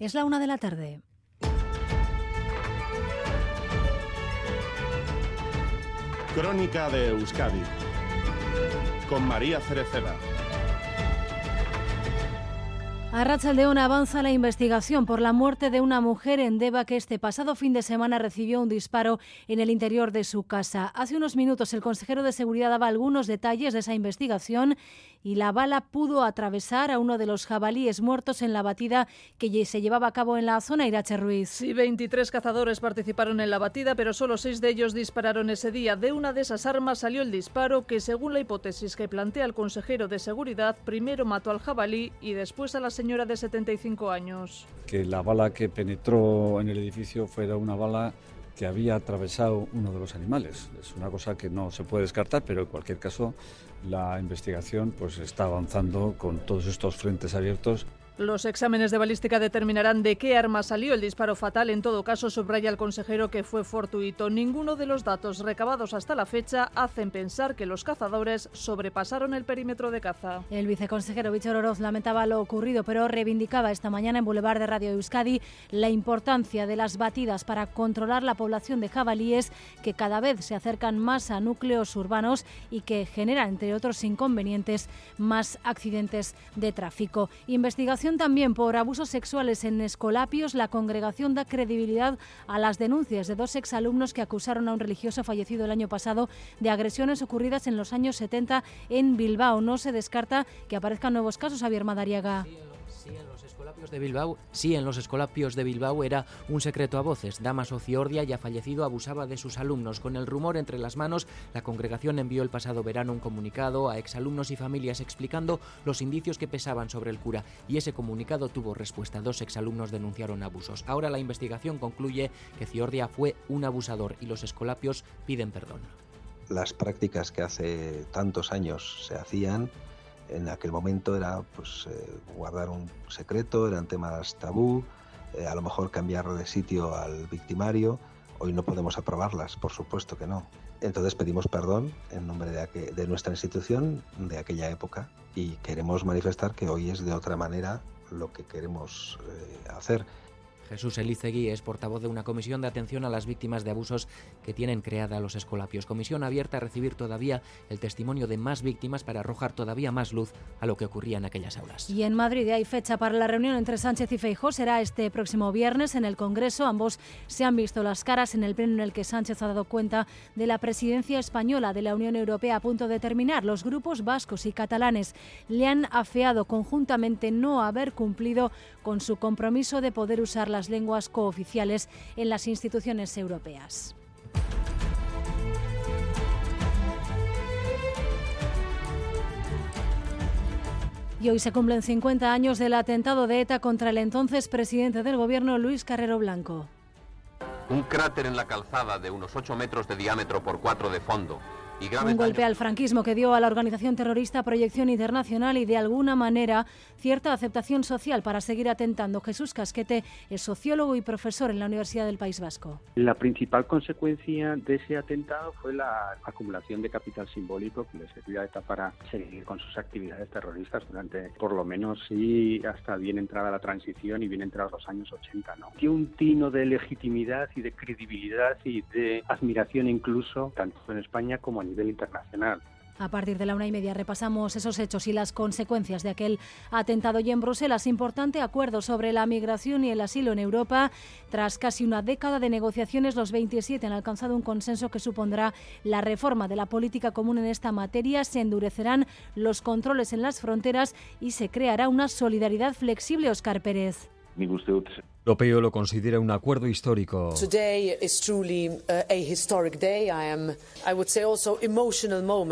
Es la una de la tarde. Crónica de Euskadi con María Cereceda. A León avanza la investigación por la muerte de una mujer en Deva que este pasado fin de semana recibió un disparo en el interior de su casa. Hace unos minutos el consejero de seguridad daba algunos detalles de esa investigación y la bala pudo atravesar a uno de los jabalíes muertos en la batida que se llevaba a cabo en la zona Irache Ruiz. Sí, 23 cazadores participaron en la batida, pero solo seis de ellos dispararon ese día. De una de esas armas salió el disparo que, según la hipótesis que plantea el consejero de seguridad, primero mató al jabalí y después a la señora de 75 años. Que la bala que penetró en el edificio fuera una bala que había atravesado uno de los animales. Es una cosa que no se puede descartar, pero en cualquier caso la investigación pues está avanzando con todos estos frentes abiertos los exámenes de balística determinarán de qué arma salió el disparo fatal. En todo caso, subraya el consejero que fue fortuito. Ninguno de los datos recabados hasta la fecha hacen pensar que los cazadores sobrepasaron el perímetro de caza. El viceconsejero Víctor Oroz lamentaba lo ocurrido, pero reivindicaba esta mañana en Boulevard de Radio Euskadi la importancia de las batidas para controlar la población de jabalíes que cada vez se acercan más a núcleos urbanos y que generan, entre otros inconvenientes, más accidentes de tráfico. Investigación también por abusos sexuales en Escolapios, la congregación da credibilidad a las denuncias de dos exalumnos que acusaron a un religioso fallecido el año pasado de agresiones ocurridas en los años 70 en Bilbao. No se descarta que aparezcan nuevos casos, Javier Madariaga de Bilbao, sí, en los escolapios de Bilbao era un secreto a voces. Damaso Ciordia, ya fallecido, abusaba de sus alumnos. Con el rumor entre las manos, la congregación envió el pasado verano un comunicado a exalumnos y familias explicando los indicios que pesaban sobre el cura y ese comunicado tuvo respuesta. Dos exalumnos denunciaron abusos. Ahora la investigación concluye que Ciordia fue un abusador y los escolapios piden perdón. Las prácticas que hace tantos años se hacían en aquel momento era pues eh, guardar un secreto, eran temas tabú, eh, a lo mejor cambiar de sitio al victimario. Hoy no podemos aprobarlas, por supuesto que no. Entonces pedimos perdón en nombre de, nuestra institución de aquella época y queremos manifestar que hoy es de otra manera lo que queremos eh, hacer. Jesús Elizegui es portavoz de una comisión de atención a las víctimas de abusos que tienen creada los escolapios. Comisión abierta a recibir todavía el testimonio de más víctimas para arrojar todavía más luz a lo que ocurría en aquellas aulas. Y en Madrid hay fecha para la reunión entre Sánchez y Feijó. Será este próximo viernes en el Congreso. Ambos se han visto las caras en el pleno en el que Sánchez ha dado cuenta de la presidencia española de la Unión Europea a punto de terminar. Los grupos vascos y catalanes le han afeado conjuntamente no haber cumplido con su compromiso de poder usar lenguas cooficiales en las instituciones europeas. Y hoy se cumplen 50 años del atentado de ETA contra el entonces presidente del gobierno Luis Carrero Blanco. Un cráter en la calzada de unos 8 metros de diámetro por 4 de fondo un golpe al franquismo que dio a la organización terrorista proyección internacional y de alguna manera cierta aceptación social para seguir atentando. Jesús Casquete es sociólogo y profesor en la Universidad del País Vasco. La principal consecuencia de ese atentado fue la acumulación de capital simbólico que le servía a ETA para seguir con sus actividades terroristas durante por lo menos sí hasta bien entrada la transición y bien entrados los años 80. ¿no? Dio un tino de legitimidad y de credibilidad y de admiración incluso tanto en España como en A partir de la una y media repasamos esos hechos y las consecuencias de aquel atentado. Y en Bruselas, importante acuerdo sobre la migración y el asilo en Europa. Tras casi una década de negociaciones, los 27 han alcanzado un consenso que supondrá la reforma de la política común en esta materia. Se endurecerán los controles en las fronteras y se creará una solidaridad flexible, Oscar Pérez europeo lo considera un acuerdo histórico.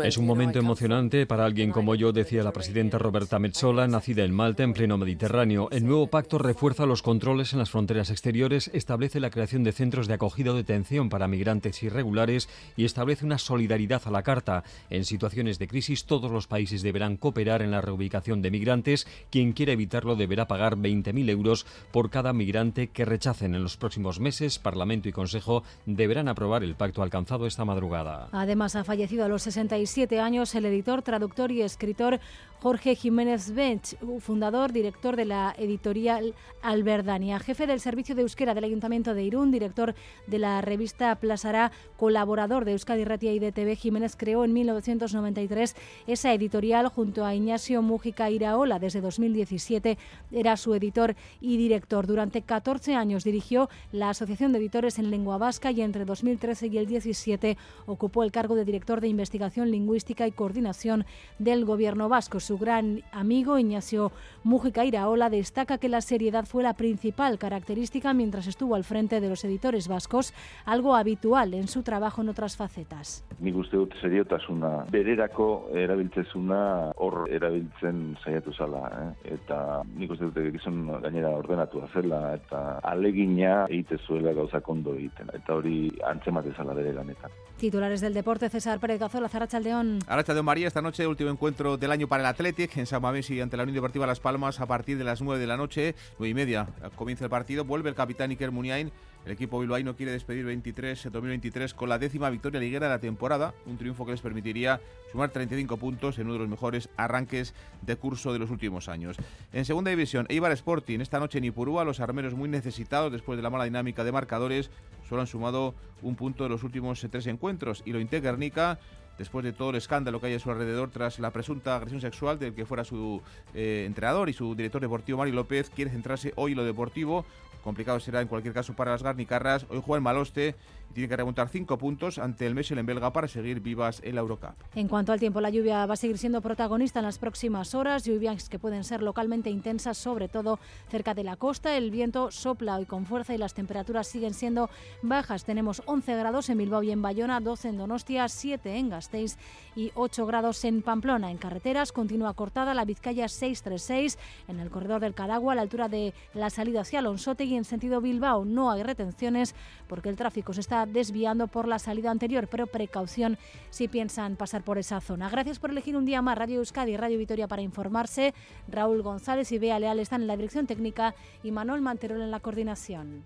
Es un momento emocionante para alguien como yo, decía la presidenta Roberta Metsola, nacida en Malta, en pleno Mediterráneo. El nuevo pacto refuerza los controles en las fronteras exteriores, establece la creación de centros de acogida o detención para migrantes irregulares y establece una solidaridad a la carta. En situaciones de crisis, todos los países deberán cooperar en la reubicación de migrantes. Quien quiera evitarlo deberá pagar 20.000 euros por cada migrante que rechacen en los próximos meses, Parlamento y Consejo deberán aprobar el pacto alcanzado esta madrugada. Además, ha fallecido a los 67 años el editor, traductor y escritor Jorge Jiménez Bench, fundador, director de la editorial Alberdania, jefe del servicio de euskera del Ayuntamiento de Irún, director de la revista Plasará, colaborador de Euskadi Ratia y de TV. Jiménez creó en 1993 esa editorial junto a Ignacio Mújica Iraola. Desde 2017 era su editor y director. Durante 14 años dirigió la Asociación de Editores en Lengua Vasca y entre 2013 y el 17 ocupó el cargo de director de investigación lingüística y coordinación del Gobierno vasco. Su gran amigo Ignacio Mújica Iraola destaca que la seriedad fue la principal característica mientras estuvo al frente de los editores vascos, algo habitual en su trabajo en otras facetas. Nik uste dut seriotasuna bererako erabiltzezuna hor erabiltzen saiatu zala, eh? eta nik uste dut gizon gainera ordenatua zela eta alegina egite zuela gauzak ondo egiten, eta hori antzemate zala bere lanetan. Titulares del deporte, César Pérez Gazola, Zarachaldeón. Arrachaldeón María, esta noche último encuentro del año para el Athletic en San Mamés y ante la Unión Deportiva Las Palmas a partir de las 9 de la noche, 9 y media. Comienza el partido, vuelve el capitán Iker Muniain. El equipo bilbaíno quiere despedir 23, 2023 con la décima victoria liguera de la temporada, un triunfo que les permitiría sumar 35 puntos en uno de los mejores arranques de curso de los últimos años. En segunda división, Eibar Sporting, esta noche en Ipurúa, los armeros muy necesitados después de la mala dinámica de marcadores, solo han sumado un punto de los últimos tres encuentros y lo Guernica después de todo el escándalo que hay a su alrededor tras la presunta agresión sexual del que fuera su eh, entrenador y su director deportivo Mario López, quiere centrarse hoy en lo deportivo. Complicado será en cualquier caso para las garnicarras. Hoy juega el Maloste tiene que remontar cinco puntos ante el Mechelen belga para seguir vivas en la Eurocup. En cuanto al tiempo, la lluvia va a seguir siendo protagonista en las próximas horas, lluvias que pueden ser localmente intensas, sobre todo cerca de la costa. El viento sopla hoy con fuerza y las temperaturas siguen siendo bajas. Tenemos 11 grados en Bilbao y en Bayona, 12 en Donostia, 7 en Gasteiz y 8 grados en Pamplona. En carreteras continúa cortada la Vizcaya 636 en el corredor del Cadagua a la altura de la salida hacia Alonsote y en sentido Bilbao no hay retenciones porque el tráfico se está desviando por la salida anterior, pero precaución si piensan pasar por esa zona. Gracias por elegir un día más Radio Euskadi y Radio Vitoria para informarse. Raúl González y Bea Leal están en la dirección técnica y Manuel Manterol en la coordinación.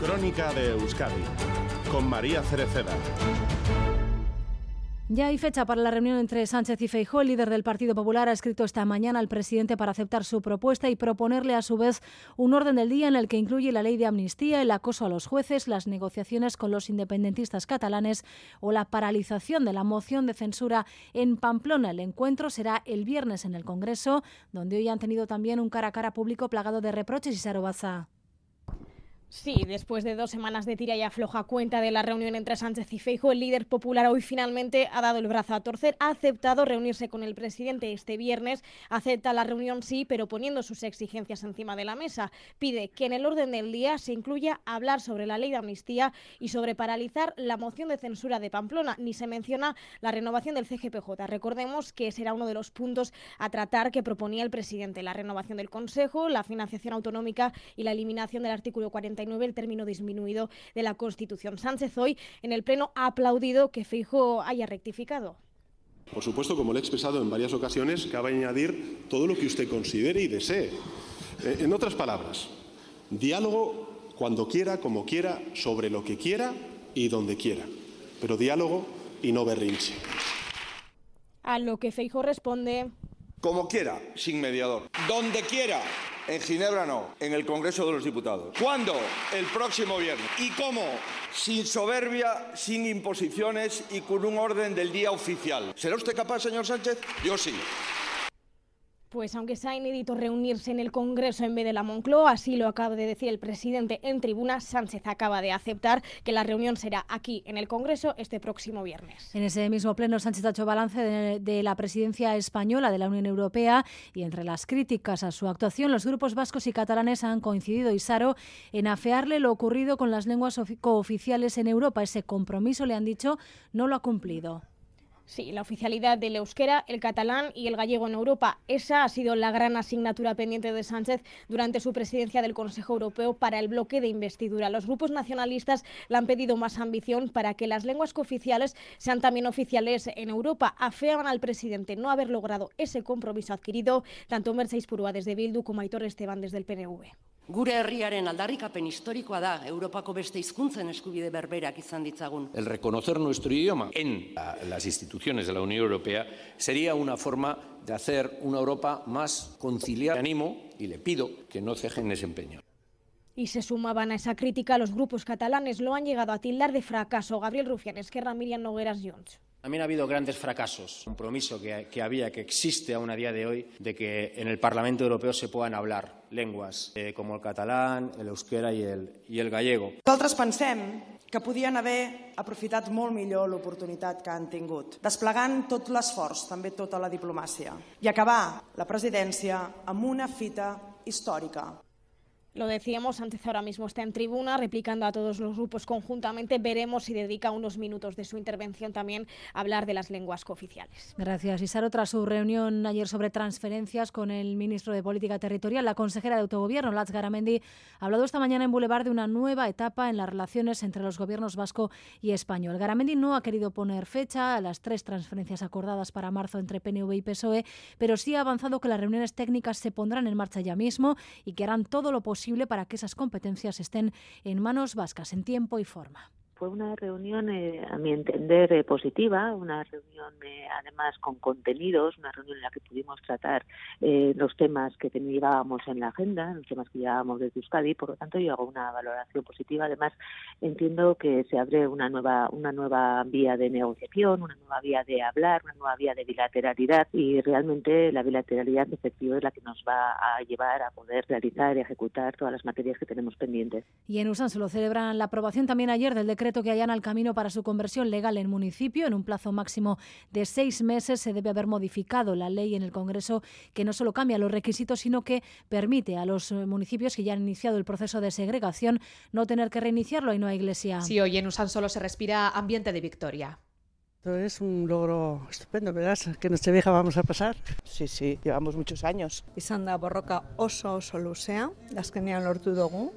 Crónica de Euskadi con María Cereceda. Ya hay fecha para la reunión entre Sánchez y Feijóo. El líder del Partido Popular ha escrito esta mañana al presidente para aceptar su propuesta y proponerle a su vez un orden del día en el que incluye la ley de amnistía, el acoso a los jueces, las negociaciones con los independentistas catalanes o la paralización de la moción de censura en Pamplona. El encuentro será el viernes en el Congreso, donde hoy han tenido también un cara a cara público plagado de reproches y sarobaza. Sí, después de dos semanas de tira y afloja cuenta de la reunión entre Sánchez y Feijo, el líder popular hoy finalmente ha dado el brazo a torcer, ha aceptado reunirse con el presidente este viernes, acepta la reunión sí, pero poniendo sus exigencias encima de la mesa. Pide que en el orden del día se incluya hablar sobre la ley de amnistía y sobre paralizar la moción de censura de Pamplona. Ni se menciona la renovación del CGPJ. Recordemos que será uno de los puntos a tratar que proponía el presidente, la renovación del Consejo, la financiación autonómica y la eliminación del artículo 40 el término disminuido de la Constitución. Sánchez hoy en el Pleno ha aplaudido que Feijo haya rectificado. Por supuesto, como le he expresado en varias ocasiones, cabe añadir todo lo que usted considere y desee. Eh, en otras palabras, diálogo cuando quiera, como quiera, sobre lo que quiera y donde quiera. Pero diálogo y no berrinche. A lo que Feijo responde. Como quiera, sin mediador. Donde quiera, en Ginebra no, en el Congreso de los Diputados. ¿Cuándo? El próximo viernes. ¿Y cómo? Sin soberbia, sin imposiciones y con un orden del día oficial. ¿Será usted capaz, señor Sánchez? Yo sí. Pues aunque sea inédito reunirse en el Congreso en vez de la Moncloa, así lo acaba de decir el presidente en tribuna, Sánchez acaba de aceptar que la reunión será aquí en el Congreso este próximo viernes. En ese mismo pleno, Sánchez ha hecho balance de, de la presidencia española de la Unión Europea y entre las críticas a su actuación, los grupos vascos y catalanes han coincidido, Isaro, en afearle lo ocurrido con las lenguas cooficiales en Europa. Ese compromiso, le han dicho, no lo ha cumplido. Sí, la oficialidad del euskera, el catalán y el gallego en Europa. Esa ha sido la gran asignatura pendiente de Sánchez durante su presidencia del Consejo Europeo para el bloque de investidura. Los grupos nacionalistas le han pedido más ambición para que las lenguas cooficiales sean también oficiales en Europa. Afeaban al presidente no haber logrado ese compromiso adquirido, tanto Mercedes Purúa desde Bildu como Aitor Esteban desde el PNV. Gure herriaren aldarrikapen historikoa da Europako beste hizkuntzen eskubide berberak izan ditzagun. El reconocer nuestro idioma en las instituciones de la Unión Europea sería una forma de hacer una Europa más conciliar. animo y le pido que no cejen ese empeño. Y se sumaban a esa crítica los grupos catalanes. Lo han llegado a tildar de fracaso. Gabriel Rufián, Esquerra, Miriam Nogueras Jones. También ha habido grandes fracasos. Un compromiso que, que, había, que existe aún a día de hoy, de que en el Parlamento Europeo se puedan hablar lenguas eh, como el catalán, el euskera i el, i el gallego. Nosaltres pensem que podien haver aprofitat molt millor l'oportunitat que han tingut, desplegant tot l'esforç, també tota la diplomàcia, i acabar la presidència amb una fita històrica, Lo decíamos antes, ahora mismo está en tribuna, replicando a todos los grupos conjuntamente. Veremos si dedica unos minutos de su intervención también a hablar de las lenguas cooficiales. Gracias, Isaro. Tras su reunión ayer sobre transferencias con el ministro de Política Territorial, la consejera de Autogobierno, Lats Garamendi, ha hablado esta mañana en Boulevard de una nueva etapa en las relaciones entre los gobiernos vasco y español. Garamendi no ha querido poner fecha a las tres transferencias acordadas para marzo entre PNV y PSOE, pero sí ha avanzado que las reuniones técnicas se pondrán en marcha ya mismo y que harán todo lo posible para que esas competencias estén en manos vascas en tiempo y forma. Fue una reunión, eh, a mi entender, eh, positiva, una reunión eh, además con contenidos, una reunión en la que pudimos tratar eh, los temas que llevábamos en la agenda, los temas que llevábamos desde Euskadi, por lo tanto yo hago una valoración positiva. Además, entiendo que se abre una nueva, una nueva vía de negociación, una nueva vía de hablar, una nueva vía de bilateralidad y realmente la bilateralidad efectiva es la que nos va a llevar a poder realizar y ejecutar todas las materias que tenemos pendientes. Y en USAN se lo celebran la aprobación también ayer del decreto decreto que allana el camino para su conversión legal en municipio. En un plazo máximo de seis meses se debe haber modificado la ley en el Congreso que no solo cambia los requisitos, sino que permite a los municipios que ya han iniciado el proceso de segregación no tener que reiniciarlo y no hay iglesia. Sí, hoy en Usan solo se respira ambiente de victoria. Esto es un logro estupendo, ¿verdad? Que Nochevieja vamos a pasar. Sí, sí, llevamos muchos años. Izan da borroka oso oso luzea, azkenean lortu dugu.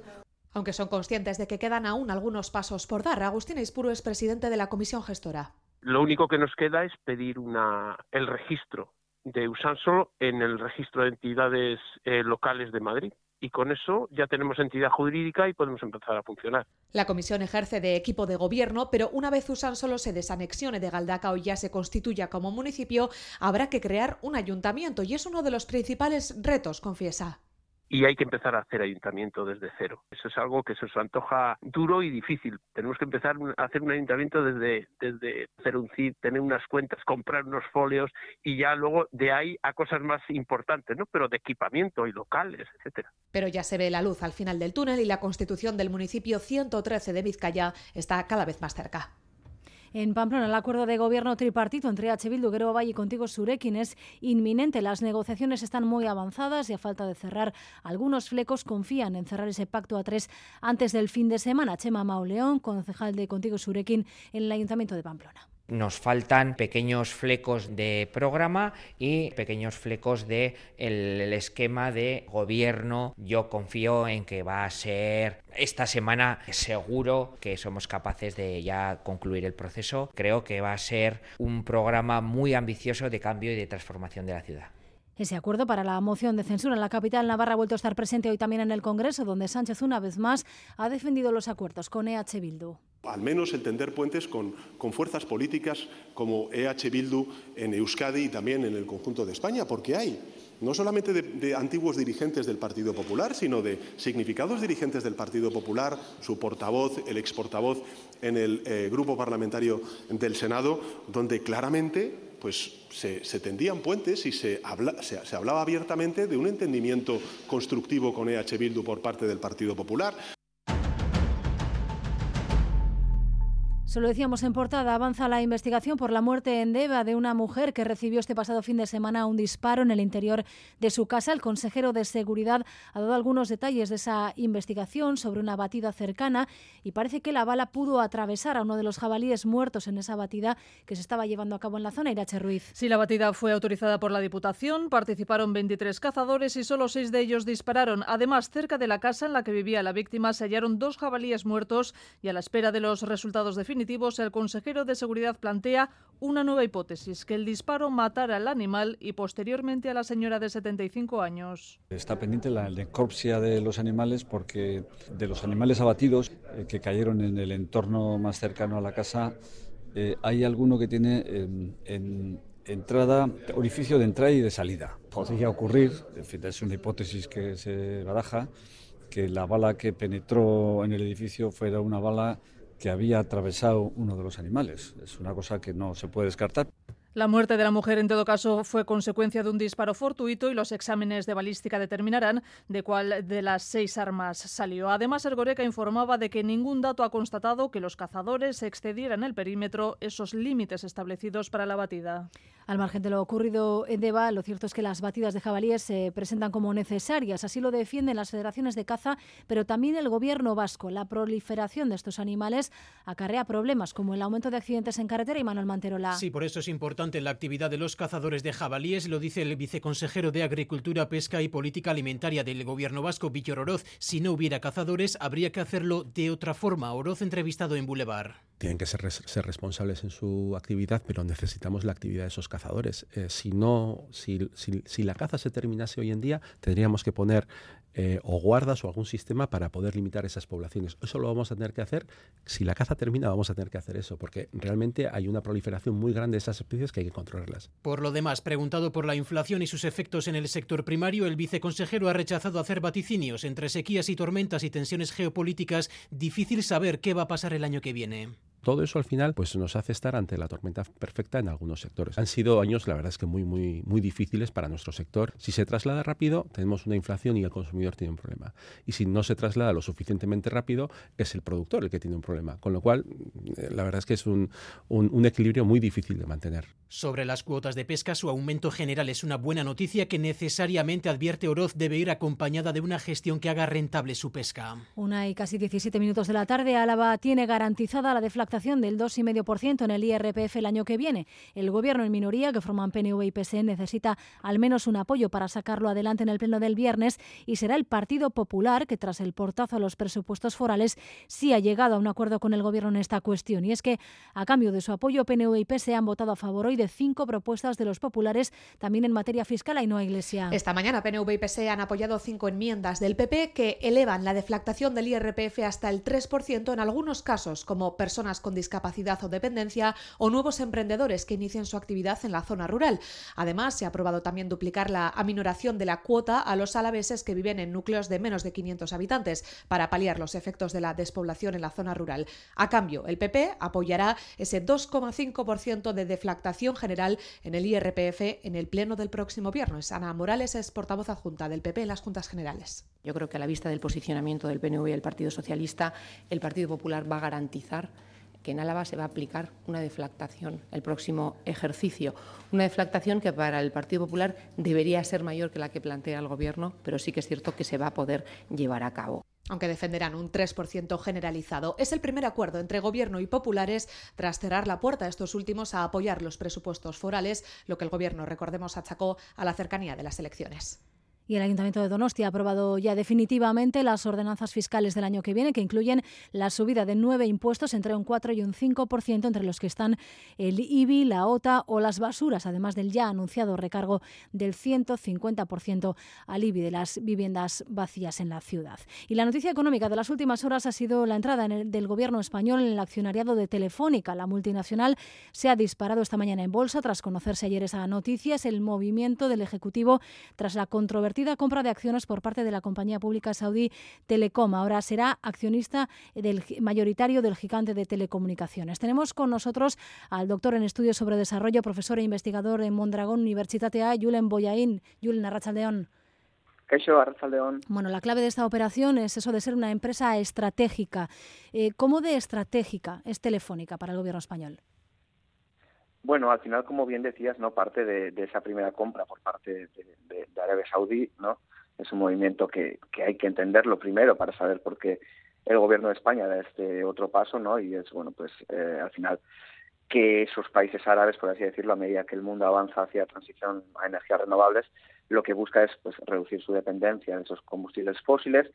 Aunque son conscientes de que quedan aún algunos pasos por dar, Agustín Ispuro es presidente de la comisión gestora. Lo único que nos queda es pedir una, el registro de Usansolo en el registro de entidades eh, locales de Madrid. Y con eso ya tenemos entidad jurídica y podemos empezar a funcionar. La comisión ejerce de equipo de gobierno, pero una vez Usansolo se desanexione de Galdacao y ya se constituya como municipio, habrá que crear un ayuntamiento y es uno de los principales retos, confiesa y hay que empezar a hacer ayuntamiento desde cero. Eso es algo que se nos antoja duro y difícil. Tenemos que empezar a hacer un ayuntamiento desde, desde hacer un CID, tener unas cuentas, comprar unos folios y ya luego de ahí a cosas más importantes, ¿no? Pero de equipamiento y locales, etcétera. Pero ya se ve la luz al final del túnel y la constitución del municipio 113 de Vizcaya está cada vez más cerca. En Pamplona, el acuerdo de gobierno tripartito entre H. Bildu, Valle y Contigo Surekin es inminente. Las negociaciones están muy avanzadas y a falta de cerrar algunos flecos confían en cerrar ese pacto a tres antes del fin de semana. Chema Mauleón, concejal de Contigo Surekin en el Ayuntamiento de Pamplona. Nos faltan pequeños flecos de programa y pequeños flecos de el, esquema de gobierno. Yo confío en que va a ser esta semana seguro que somos capaces de ya concluir el proceso. Creo que va a ser un programa muy ambicioso de cambio y de transformación de la ciudad. Ese acuerdo para la moción de censura en la capital Navarra ha vuelto a estar presente hoy también en el Congreso, donde Sánchez una vez más ha defendido los acuerdos con EH Bildu. Al menos el tender puentes con, con, fuerzas políticas como EH Bildu en Euskadi y también en el conjunto de España, porque hay no solamente de, antiguos dirigentes del Partido Popular, sino de significados dirigentes del Partido Popular, su portavoz, el ex portavoz en el eh, grupo parlamentario del Senado, donde claramente pues se, tendían puentes y se, habla, se, se, hablaba abiertamente de un entendimiento constructivo con EH Bildu por parte del Partido Popular. Se lo decíamos en portada, avanza la investigación por la muerte en Deva de una mujer que recibió este pasado fin de semana un disparo en el interior de su casa. El consejero de Seguridad ha dado algunos detalles de esa investigación sobre una batida cercana y parece que la bala pudo atravesar a uno de los jabalíes muertos en esa batida que se estaba llevando a cabo en la zona. Irache Ruiz. Sí, la batida fue autorizada por la Diputación, participaron 23 cazadores y solo seis de ellos dispararon. Además, cerca de la casa en la que vivía la víctima se hallaron dos jabalíes muertos y a la espera de los resultados definitivos definitivos, el consejero de Seguridad plantea una nueva hipótesis, que el disparo matara al animal y posteriormente a la señora de 75 años. Está pendiente la necropsia de los animales porque de los animales abatidos eh, que cayeron en el entorno más cercano a la casa, eh, hay alguno que tiene em, en entrada, orificio de entrada y de salida. Podría ocurrir, en fin, es una hipótesis que se baraja, que la bala que penetró en el edificio fuera una bala que había atravesado uno de los animales. Es una cosa que no se puede descartar. La muerte de la mujer, en todo caso, fue consecuencia de un disparo fortuito y los exámenes de balística determinarán de cuál de las seis armas salió. Además, Ergoreca informaba de que ningún dato ha constatado que los cazadores excedieran el perímetro esos límites establecidos para la batida. Al margen de lo ocurrido en Deva, lo cierto es que las batidas de jabalíes se presentan como necesarias. Así lo defienden las federaciones de caza, pero también el gobierno vasco. La proliferación de estos animales acarrea problemas como el aumento de accidentes en carretera y Manuel Manterola. Sí, por eso es importante la actividad de los cazadores de jabalíes, lo dice el viceconsejero de Agricultura, Pesca y Política Alimentaria del gobierno vasco, Villor Oroz. Si no hubiera cazadores, habría que hacerlo de otra forma. Oroz entrevistado en Boulevard tienen que ser, responsables en su actividad, pero necesitamos la actividad de esos cazadores. Eh, si no, si, la caza se terminase hoy en día, tendríamos que poner eh, o guardas o algún sistema para poder limitar esas poblaciones. Eso lo vamos a tener que hacer. Si la caza termina, vamos a tener que hacer eso, porque realmente hay una proliferación muy grande de esas especies que hay que controlarlas. Por lo demás, preguntado por la inflación y sus efectos en el sector primario, el viceconsejero ha rechazado hacer vaticinios entre sequías y tormentas y tensiones geopolíticas. Difícil saber qué va a pasar el año que viene. Todo eso al final pues nos hace estar ante la tormenta perfecta en algunos sectores. Han sido años, la verdad es que muy, muy, muy difíciles para nuestro sector. Si se traslada rápido, tenemos una inflación y el consumidor tiene un problema. Y si no se traslada lo suficientemente rápido, es el productor el que tiene un problema. Con lo cual, eh, la verdad es que es un, un, equilibrio muy difícil de mantener. Sobre las cuotas de pesca, su aumento general es una buena noticia que necesariamente advierte Oroz debe ir acompañada de una gestión que haga rentable su pesca. Una y casi 17 minutos de la tarde, Álava tiene garantizada la deflación del 2,5% en el IRPF el año que viene. El gobierno en minoría, que forman PNV y PSE, necesita al menos un apoyo para sacarlo adelante en el pleno del viernes y será el Partido Popular que, tras el portazo a los presupuestos forales, sí ha llegado a un acuerdo con el gobierno en esta cuestión. Y es que, a cambio de su apoyo, PNV y PSE han votado a favor hoy de cinco propuestas de los populares, también en materia fiscal y no a Iglesia. Esta mañana, PNV y PSE han apoyado cinco enmiendas del PP que elevan la deflactación del IRPF hasta el 3% en algunos casos, como personas con discapacidad o dependencia o nuevos emprendedores que inicien su actividad en la zona rural. Además, se ha aprobado también duplicar la aminoración de la cuota a los alaveses que viven en núcleos de menos de 500 habitantes para paliar los efectos de la despoblación en la zona rural. A cambio, el PP apoyará ese 2,5% de deflactación general en el IRPF en el pleno del próximo viernes. Ana Morales es portavoz adjunta del PP en las Juntas Generales. Yo creo que a la vista del posicionamiento del PNV y el Partido Socialista, el Partido Popular va a garantizar en Álava se va a aplicar una deflactación el próximo ejercicio. Una deflactación que para el Partido Popular debería ser mayor que la que plantea el Gobierno, pero sí que es cierto que se va a poder llevar a cabo aunque defenderán un 3% generalizado. Es el primer acuerdo entre Gobierno y populares tras cerrar la puerta a estos últimos a apoyar los presupuestos forales, lo que el Gobierno, recordemos, achacó a la cercanía de las elecciones. Y el Ayuntamiento de Donostia ha aprobado ya definitivamente las ordenanzas fiscales del año que viene, que incluyen la subida de nueve impuestos entre un 4 y un 5%, entre los que están el IBI, la OTA o las basuras, además del ya anunciado recargo del 150% al IBI de las viviendas vacías en la ciudad. Y la noticia económica de las últimas horas ha sido la entrada del gobierno español en el accionariado de Telefónica. La multinacional se ha disparado esta mañana en bolsa tras conocerse ayer esa noticia. Es el movimiento del Ejecutivo tras la controvertida compra de acciones por parte de la compañía pública saudí Telecom. Ahora será accionista del, mayoritario del gigante de telecomunicaciones. Tenemos con nosotros al doctor en estudios sobre desarrollo, profesor e investigador en Mondragón Universitatea, Julen Boyain. Julen Arrachaldeón. Bueno, la clave de esta operación es eso de ser una empresa estratégica. Eh, ¿Cómo de estratégica es Telefónica para el gobierno español? Bueno, al final, como bien decías, no parte de, esa primera compra por parte de, Arabia Saudí, ¿no? Es un movimiento que, hay que entenderlo primero para saber por qué el gobierno de España da este otro paso, ¿no? Y es, bueno, pues eh, al final que esos países árabes, por así decirlo, a medida que el mundo avanza hacia transición a energías renovables, lo que busca es pues reducir su dependencia de esos combustibles fósiles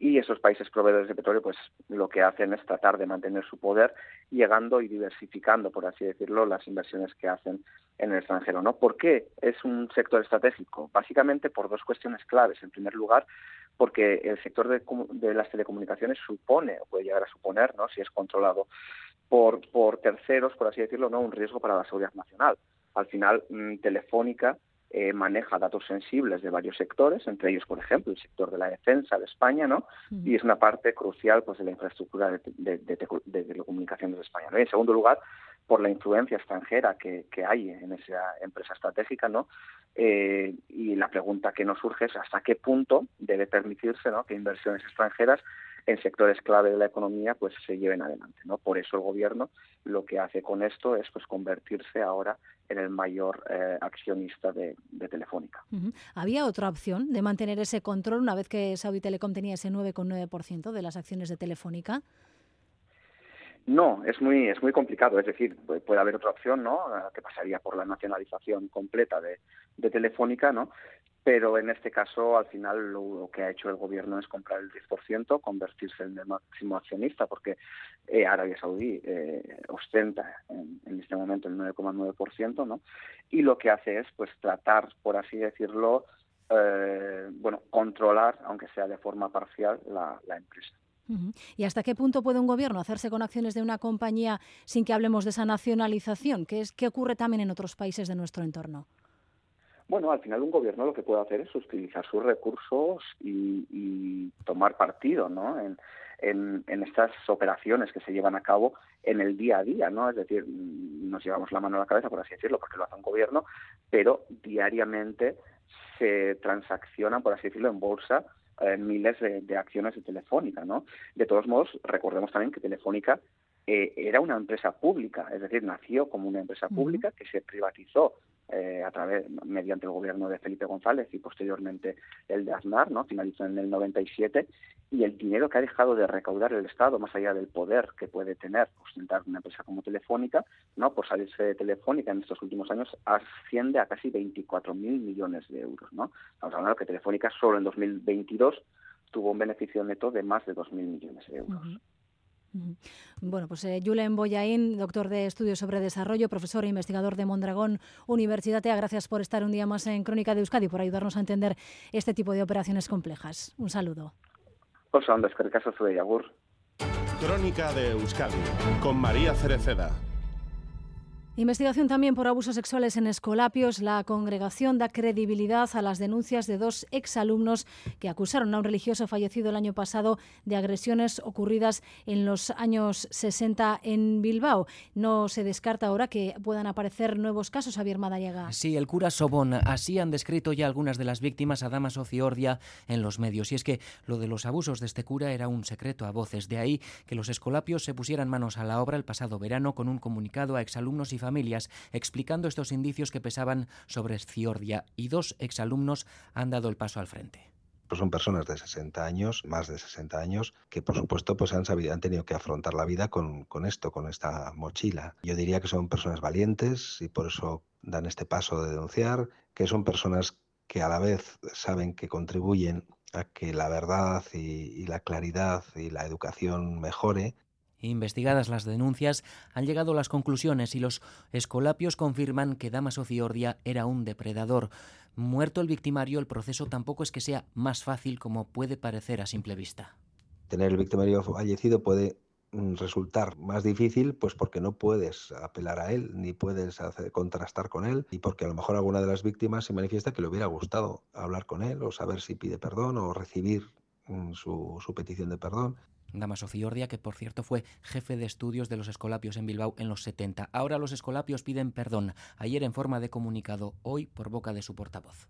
y esos países proveedores de petróleo pues lo que hacen es tratar de mantener su poder llegando y diversificando por así decirlo las inversiones que hacen en el extranjero no por qué es un sector estratégico básicamente por dos cuestiones claves. En primer lugar porque el sector de, las telecomunicaciones supone o puede llegar a suponer no si es controlado por por terceros por así decirlo no un riesgo para la seguridad nacional. Al final mm, Telefónica eh, maneja datos sensibles de varios sectores, entre ellos, por ejemplo, el sector de la defensa de España, ¿no? Y es una parte crucial pues, de la infraestructura de, de, de, de telecomunicaciones de España. ¿no? Y en segundo lugar, por la influencia extranjera que, que hay en esa empresa estratégica, ¿no? Eh, y la pregunta que nos surge es hasta qué punto debe permitirse ¿no? que inversiones extranjeras en sectores clave de la economía pues se lleven adelante no por eso el gobierno lo que hace con esto es pues convertirse ahora en el mayor eh, accionista de, de Telefónica. Uh -huh. ¿Había otra opción de mantener ese control una vez que Saudi Telecom tenía ese 9,9% de las acciones de Telefónica? No, es muy es muy complicado. Es decir, puede haber otra opción, ¿no? Que pasaría por la nacionalización completa de, de Telefónica, ¿no? Pero en este caso al final lo, que ha hecho el gobierno es comprar el 10%, convertirse en el máximo accionista, porque eh, Arabia Saudí eh, ostenta en, este momento el 9,9%, ¿no? Y lo que hace es pues tratar, por así decirlo, eh, bueno, controlar, aunque sea de forma parcial, la, empresa. ¿Y hasta qué punto puede un gobierno hacerse con acciones de una compañía sin que hablemos de esa nacionalización? ¿Qué, es, qué ocurre también en otros países de nuestro entorno? Bueno, al final un gobierno lo que puede hacer es utilizar sus recursos y, y tomar partido, ¿no? En, en, en, estas operaciones que se llevan a cabo en el día a día, ¿no? Es decir, nos llevamos la mano a la cabeza, por así decirlo, porque lo hace un gobierno, pero diariamente se transaccionan, por así decirlo, en bolsa eh, miles de, de, acciones de Telefónica, ¿no? De todos modos, recordemos también que Telefónica eh, era una empresa pública, es decir, nació como una empresa pública que se privatizó eh, a través mediante el gobierno de Felipe González y posteriormente el de Aznar, ¿no? Finalizó en el 97 y el dinero que ha dejado de recaudar el Estado, más allá del poder que puede tener ostentar una empresa como Telefónica, ¿no? Por salirse de Telefónica en estos últimos años asciende a casi 24 mil millones de euros, ¿no? Estamos hablando que Telefónica solo en 2022 tuvo un beneficio neto de más de 2 mil millones de euros. Bueno, pues eh, Julen Boyain, doctor de Estudios sobre Desarrollo, profesor e investigador de Mondragón Universidad, gracias por estar un día más en Crónica de Euskadi, por ayudarnos a entender este tipo de operaciones complejas. Un saludo. Crónica de Euskadi, con María Cereceda. Investigación también por abusos sexuales en Escolapios. La congregación da credibilidad a las denuncias de dos exalumnos que acusaron a un religioso fallecido el año pasado de agresiones ocurridas en los años 60 en Bilbao. No se descarta ahora que puedan aparecer nuevos casos, Javier Madariaga. Sí, el cura Sobón. Así han descrito ya algunas de las víctimas a Damas Ociordia en los medios. Y es que lo de los abusos de este cura era un secreto a voces. De ahí que los Escolapios se pusieran manos a la obra el pasado verano con un comunicado a exalumnos y familias explicando estos indicios que pesaban sobre Ciordia y dos exalumnos han dado el paso al frente pues son personas de 60 años, más de 60 años, que por supuesto pues han, sabido, tenido que afrontar la vida con, con, esto, con esta mochila. Yo diría que son personas valientes y por eso dan este paso de denunciar, que son personas que a la vez saben que contribuyen a que la verdad y, y la claridad y la educación mejore Investigadas las denuncias, han llegado las conclusiones y los escolapios confirman que Damaso Ciordia era un depredador. Muerto el victimario, el proceso tampoco es que sea más fácil como puede parecer a simple vista. Tener el victimario fallecido puede resultar más difícil pues porque no puedes apelar a él ni puedes contrastar con él y porque a lo mejor alguna de las víctimas se manifiesta que le hubiera gustado hablar con él o saber si pide perdón o recibir su, su petición de perdón Damaso Fiordia, que por cierto fue jefe de estudios de los Escolapios en Bilbao en los 70. Ahora los Escolapios piden perdón, ayer en forma de comunicado, hoy por boca de su portavoz.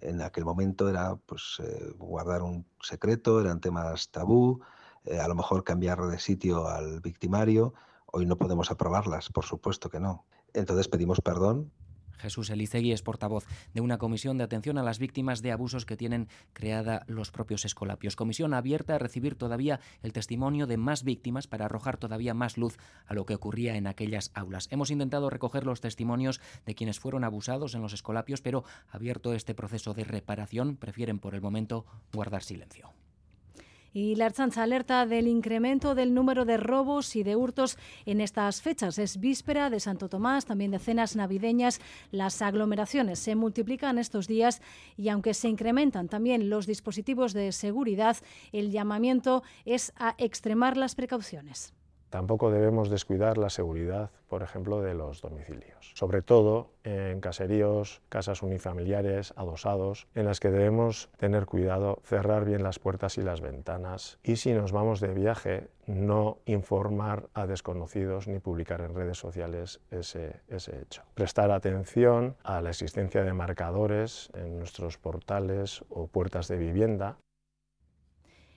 En aquel momento era pues eh, guardar un secreto, eran temas tabú, eh, a lo mejor cambiar de sitio al victimario. Hoy no podemos aprobarlas, por supuesto que no. Entonces pedimos perdón Jesús Elicegui es portavoz de una comisión de atención a las víctimas de abusos que tienen creada los propios escolapios. Comisión abierta a recibir todavía el testimonio de más víctimas para arrojar todavía más luz a lo que ocurría en aquellas aulas. Hemos intentado recoger los testimonios de quienes fueron abusados en los escolapios, pero abierto este proceso de reparación, prefieren por el momento guardar silencio. Y la Archanza alerta del incremento del número de robos y de hurtos en estas fechas. Es víspera de Santo Tomás, también de cenas navideñas. Las aglomeraciones se multiplican estos días y aunque se incrementan también los dispositivos de seguridad, el llamamiento es a extremar las precauciones. Tampoco debemos descuidar la seguridad, por ejemplo, de los domicilios, sobre todo en caseríos, casas unifamiliares, adosados, en las que debemos tener cuidado, cerrar bien las puertas y las ventanas y si nos vamos de viaje, no informar a desconocidos ni publicar en redes sociales ese, ese hecho. Prestar atención a la existencia de marcadores en nuestros portales o puertas de vivienda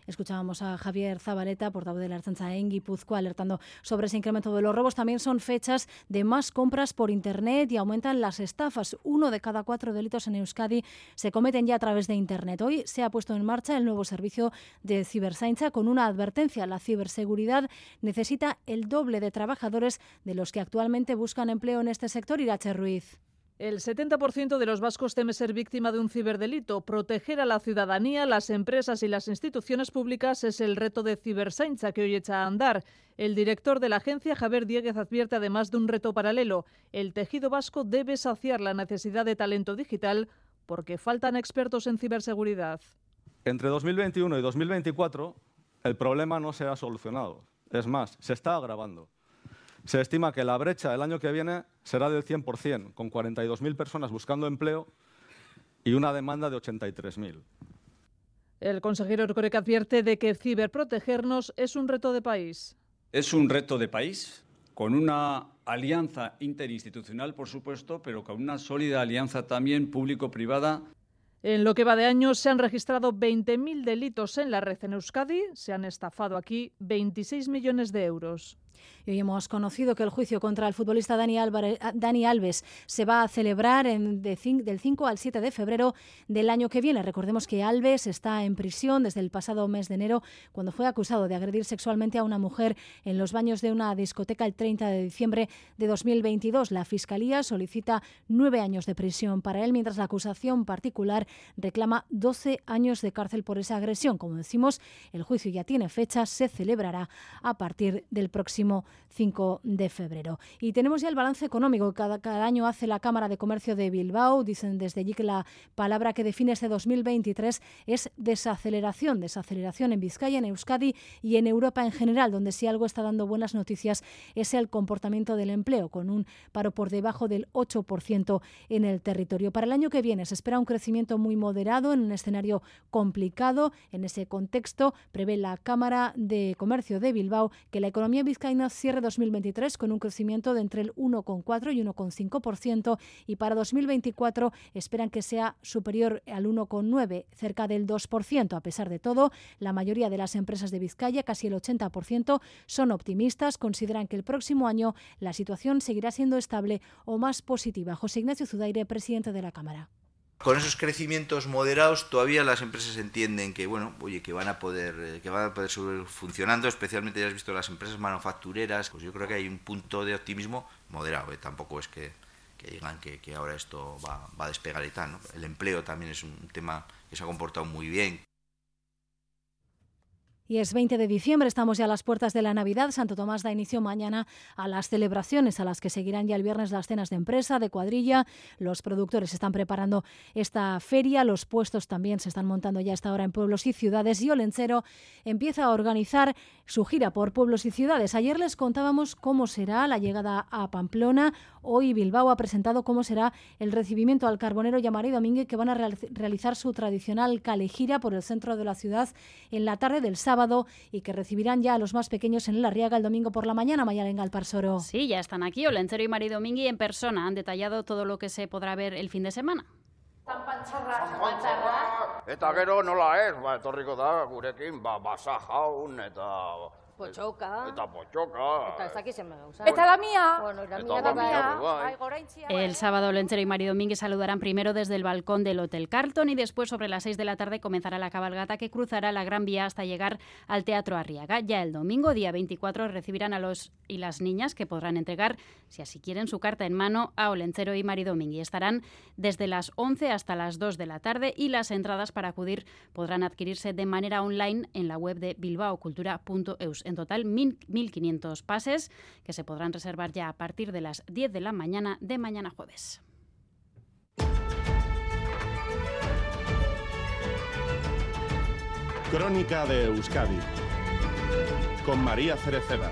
Escuchábamos a Javier Zabaleta, portavoz de la Archanza en Guipúzcoa, alertando sobre ese incremento de los robos. También son fechas de más compras por Internet y aumentan las estafas. Uno de cada cuatro delitos en Euskadi se cometen ya a través de Internet. Hoy se ha puesto en marcha el nuevo servicio de cibersainza con una advertencia. La ciberseguridad necesita el doble de trabajadores de los que actualmente buscan empleo en este sector. Irache Ruiz. El 70% de los vascos teme ser víctima de un ciberdelito. Proteger a la ciudadanía, las empresas y las instituciones públicas es el reto de Cibersainza que hoy echa a andar. El director de la agencia, Javier Dieguez, advierte además de un reto paralelo. El tejido vasco debe saciar la necesidad de talento digital porque faltan expertos en ciberseguridad. Entre 2021 y 2024 el problema no se ha solucionado. Es más, se está agravando. Se estima que la brecha el año que viene será del 100%, con 42.000 personas buscando empleo y una demanda de 83.000. El consejero Ercorec advierte de que ciberprotegernos es un reto de país. Es un reto de país, con una alianza interinstitucional, por supuesto, pero con una sólida alianza también público-privada. En lo que va de año se han registrado 20.000 delitos en la red en Euskadi, se han estafado aquí 26 millones de euros. Y hoy hemos conocido que el juicio contra el futbolista Dani, Alves se va a celebrar en del 5 al 7 de febrero del año que viene. Recordemos que Alves está en prisión desde el pasado mes de enero cuando fue acusado de agredir sexualmente a una mujer en los baños de una discoteca el 30 de diciembre de 2022. La Fiscalía solicita nueve años de prisión para él, mientras la acusación particular reclama 12 años de cárcel por esa agresión. Como decimos, el juicio ya tiene fecha, se celebrará a partir del próximo 5 de febrero. Y tenemos ya el balance económico que cada, cada, año hace la Cámara de Comercio de Bilbao. Dicen desde allí que la palabra que define este 2023 es desaceleración, desaceleración en Vizcaya, en Euskadi y en Europa en general, donde si algo está dando buenas noticias es el comportamiento del empleo, con un paro por debajo del 8% en el territorio. Para el año que viene se espera un crecimiento muy moderado en un escenario complicado. En ese contexto prevé la Cámara de Comercio de Bilbao que la economía vizcaína cierre 2023 con un crecimiento de entre el 1,4 y 1,5% y para 2024 esperan que sea superior al 1,9, cerca del 2%. A pesar de todo, la mayoría de las empresas de Vizcaya, casi el 80%, son optimistas, consideran que el próximo año la situación seguirá siendo estable o más positiva. José Ignacio Zudaire, presidente de la Cámara. Con esos crecimientos moderados todavía las empresas entienden que bueno, oye, que van a poder eh, que van a poder seguir funcionando, especialmente ya has visto las empresas manufactureras, pues yo creo que hay un punto de optimismo moderado, ¿eh? tampoco es que, que digan que, ahora esto va, va, a despegar y tal. El empleo también es un tema que se ha comportado muy bien, y es 20 de diciembre, estamos ya a las puertas de la Navidad. Santo Tomás da inicio mañana a las celebraciones a las que seguirán ya el viernes las cenas de empresa, de cuadrilla. Los productores están preparando esta feria, los puestos también se están montando ya a esta hora en pueblos y ciudades y Olencero empieza a organizar su gira por pueblos y ciudades. Ayer les contábamos cómo será la llegada a Pamplona. Hoy Bilbao ha presentado cómo será el recibimiento al carbonero Yamaré y Domínguez que van a realizar su tradicional calejira por el centro de la ciudad en la tarde del sábado y que recibirán ya a los más pequeños en la Riaga el domingo por la mañana, Mayalenga Alparsoro. Sí, ya están aquí, Olentzero y Mari Domingui en persona. Han detallado todo lo que se podrá ver el fin de semana. Eta gero nola ez, ba, etorriko da gurekin, ba, basa jaun, eta Pochoca. Eta pochoca. Eta ez dakit zenba gauza. Eta la mía. Bueno, la mía la mía, goraintzi, El sábado Lenchero y Mari Domínguez saludarán primero desde el balcón del Hotel Carlton y después sobre las 6 de la tarde comenzará la cabalgata que cruzará la Gran Vía hasta llegar al Teatro Arriaga. Ya el domingo, día 24, recibirán a los y las niñas que podrán entregar, si así quieren, su carta en mano a Olenchero y Mari Domínguez. Estarán desde las 11 hasta las 2 de la tarde y las entradas para acudir podrán adquirirse de manera online en la web de bilbaocultura.eus. En total, 1.500 pases que se podrán reservar ya a partir de las 10 de la mañana de mañana jueves. Crónica de Euskadi con María Cereceda.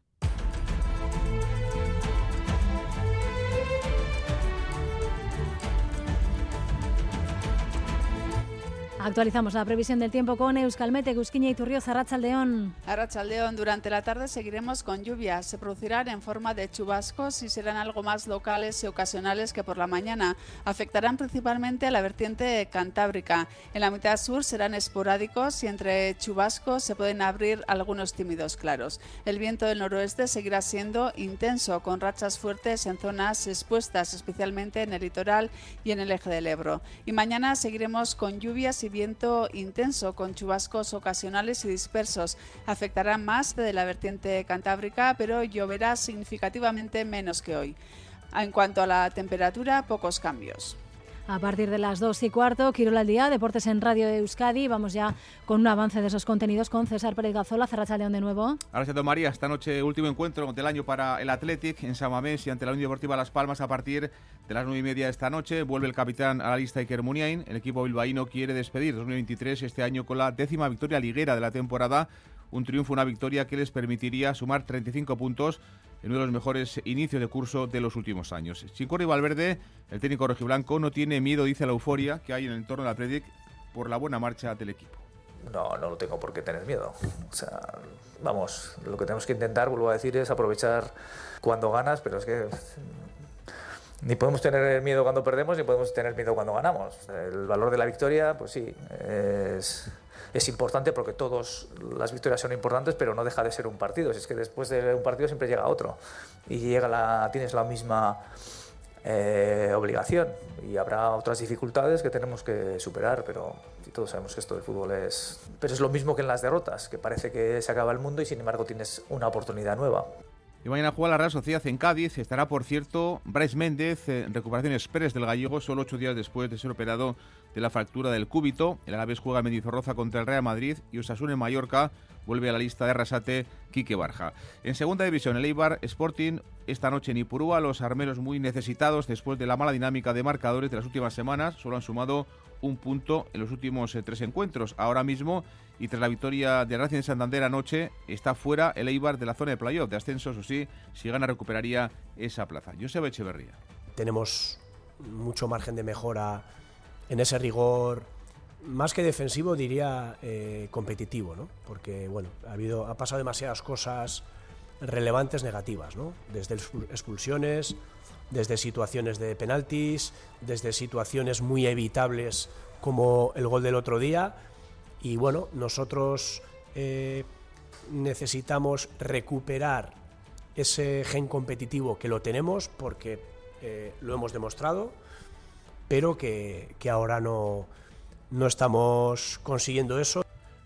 Actualizamos la previsión del tiempo con Euskalmete, Gusquiña y Turrioza, Arrachaldeón. Arrachaldeón, durante la tarde seguiremos con lluvias. Se producirán en forma de chubascos y serán algo más locales y ocasionales que por la mañana. Afectarán principalmente a la vertiente cantábrica. En la mitad sur serán esporádicos y entre chubascos se pueden abrir algunos tímidos claros. El viento del noroeste seguirá siendo intenso, con rachas fuertes en zonas expuestas, especialmente en el litoral y en el eje del Ebro. Y mañana seguiremos con lluvias y viento intenso con chubascos ocasionales y dispersos. Afectará más de la vertiente cantábrica, pero lloverá significativamente menos que hoy. En cuanto a la temperatura, pocos cambios. A partir de las 2 y cuarto, Quirol al día, Deportes en Radio Euskadi. Vamos ya con un avance de esos contenidos con César Pérez Gazola, León de nuevo. Ahora se María, esta noche último encuentro del año para el Athletic en Samamés y ante la Unión Deportiva Las Palmas a partir de las 9 y media de esta noche. Vuelve el capitán a la lista Iker Muniain. El equipo bilbaíno quiere despedir 2023 este año con la décima victoria liguera de la temporada. Un triunfo, una victoria que les permitiría sumar 35 puntos en uno de los mejores inicios de curso de los últimos años. Y Valverde, el técnico rojiblanco, no tiene miedo, dice la euforia que hay en el entorno de la Predic por la buena marcha del equipo. No, no lo tengo por qué tener miedo. O sea, vamos, lo que tenemos que intentar, vuelvo a decir, es aprovechar cuando ganas, pero es que ni podemos tener miedo cuando perdemos, ni podemos tener miedo cuando ganamos. El valor de la victoria, pues sí, es, es importante porque todas las victorias son importantes, pero no deja de ser un partido. Es que después de un partido siempre llega otro y llega tienes la misma eh, obligación y habrá otras dificultades que tenemos que superar, pero todos sabemos que esto del fútbol es... Pero es lo mismo que en las derrotas, que parece que se acaba el mundo y sin embargo tienes una oportunidad nueva. Y mañana juega la Real Sociedad en Cádiz. Estará, por cierto, Bryce Méndez, en recuperación express del gallego, solo ocho días después de ser operado de la fractura del cúbito. El Alavés juega en Mendizorroza contra el Real Madrid y Osasuna en Mallorca vuelve a la lista de Arrasate Quique Barja. En segunda división, el Eibar Sporting esta noche en Ipurúa. Los armeros muy necesitados después de la mala dinámica de marcadores de las últimas semanas. Solo han sumado un punto en los últimos eh, tres encuentros. Ahora mismo y tras la victoria de Racing de Santander anoche, está fuera el Eibar de la zona de playoff de ascenso, o sí, si gana recuperaría esa plaza. Joseba Echeverría. Tenemos mucho margen de mejora en ese rigor, más que defensivo, diría eh, competitivo, ¿no? Porque, bueno, ha, habido, ha pasado demasiadas cosas relevantes negativas, ¿no? Desde expulsiones, desde situaciones de penaltis, desde situaciones muy evitables como el gol del otro día y bueno, nosotros eh, necesitamos recuperar ese gen competitivo que lo tenemos porque eh, lo hemos demostrado, pero que, que ahora no, no estamos consiguiendo eso.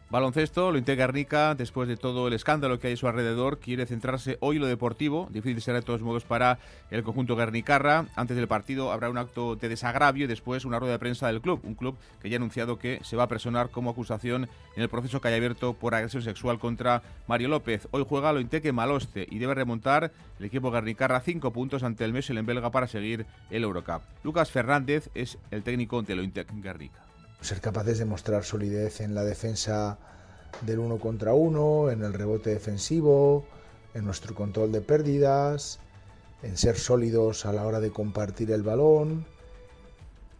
Baloncesto, lo integra Guernica, después de todo el escándalo que hay a su alrededor, quiere centrarse hoy en lo deportivo. Difícil será de todos modos para el conjunto Guernicarra. Antes del partido habrá un acto de desagravio y después una rueda de prensa del club. Un club que ya ha anunciado que se va a personar como acusación en el proceso que haya abierto por agresión sexual contra Mario López. Hoy juega lo Maloste y debe remontar el equipo Guernicarra cinco puntos ante el Messel en Belga para seguir el Eurocup. Lucas Fernández es el técnico de lo Guernica ser capaces de mostrar solidez en la defensa del uno contra uno, en el rebote defensivo, en nuestro control de pérdidas, en ser sólidos a la hora de compartir el balón.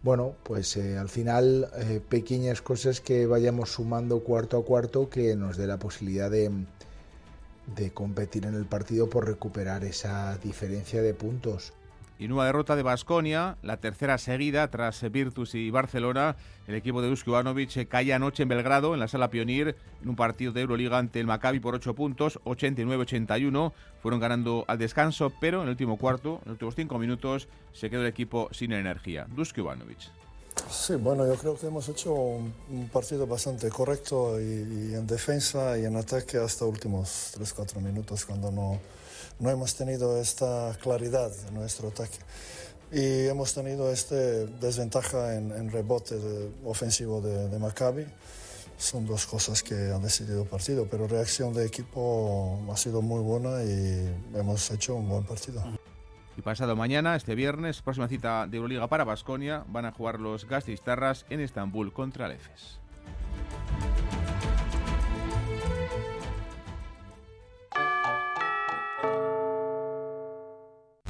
bueno, pues eh, al final eh, pequeñas cosas que vayamos sumando cuarto a cuarto que nos dé la posibilidad de, de competir en el partido por recuperar esa diferencia de puntos. Y nueva derrota de Basconia, la tercera seguida tras Virtus y Barcelona. El equipo de Dusko Ivanovic cae anoche en Belgrado, en la sala Pionier, en un partido de Euroliga ante el Maccabi por 8 puntos, 89-81. Fueron ganando al descanso, pero en el último cuarto, en los últimos 5 minutos, se quedó el equipo sin energía. Dusko Ivanovic. Sí, bueno, yo creo que hemos hecho un partido bastante correcto y, en defensa y en ataque hasta últimos 3-4 minutos cuando no, no hemos tenido esta claridad en nuestro ataque. Y hemos tenido esta desventaja en, rebote ofensivo de, de, Maccabi. Son dos cosas que han decidido el partido, pero reacción de equipo ha sido muy buena y hemos hecho un buen partido. Y pasado mañana, este viernes, próxima cita de Euroliga para Basconia, van a jugar los Gastistarras en Estambul contra el EFES.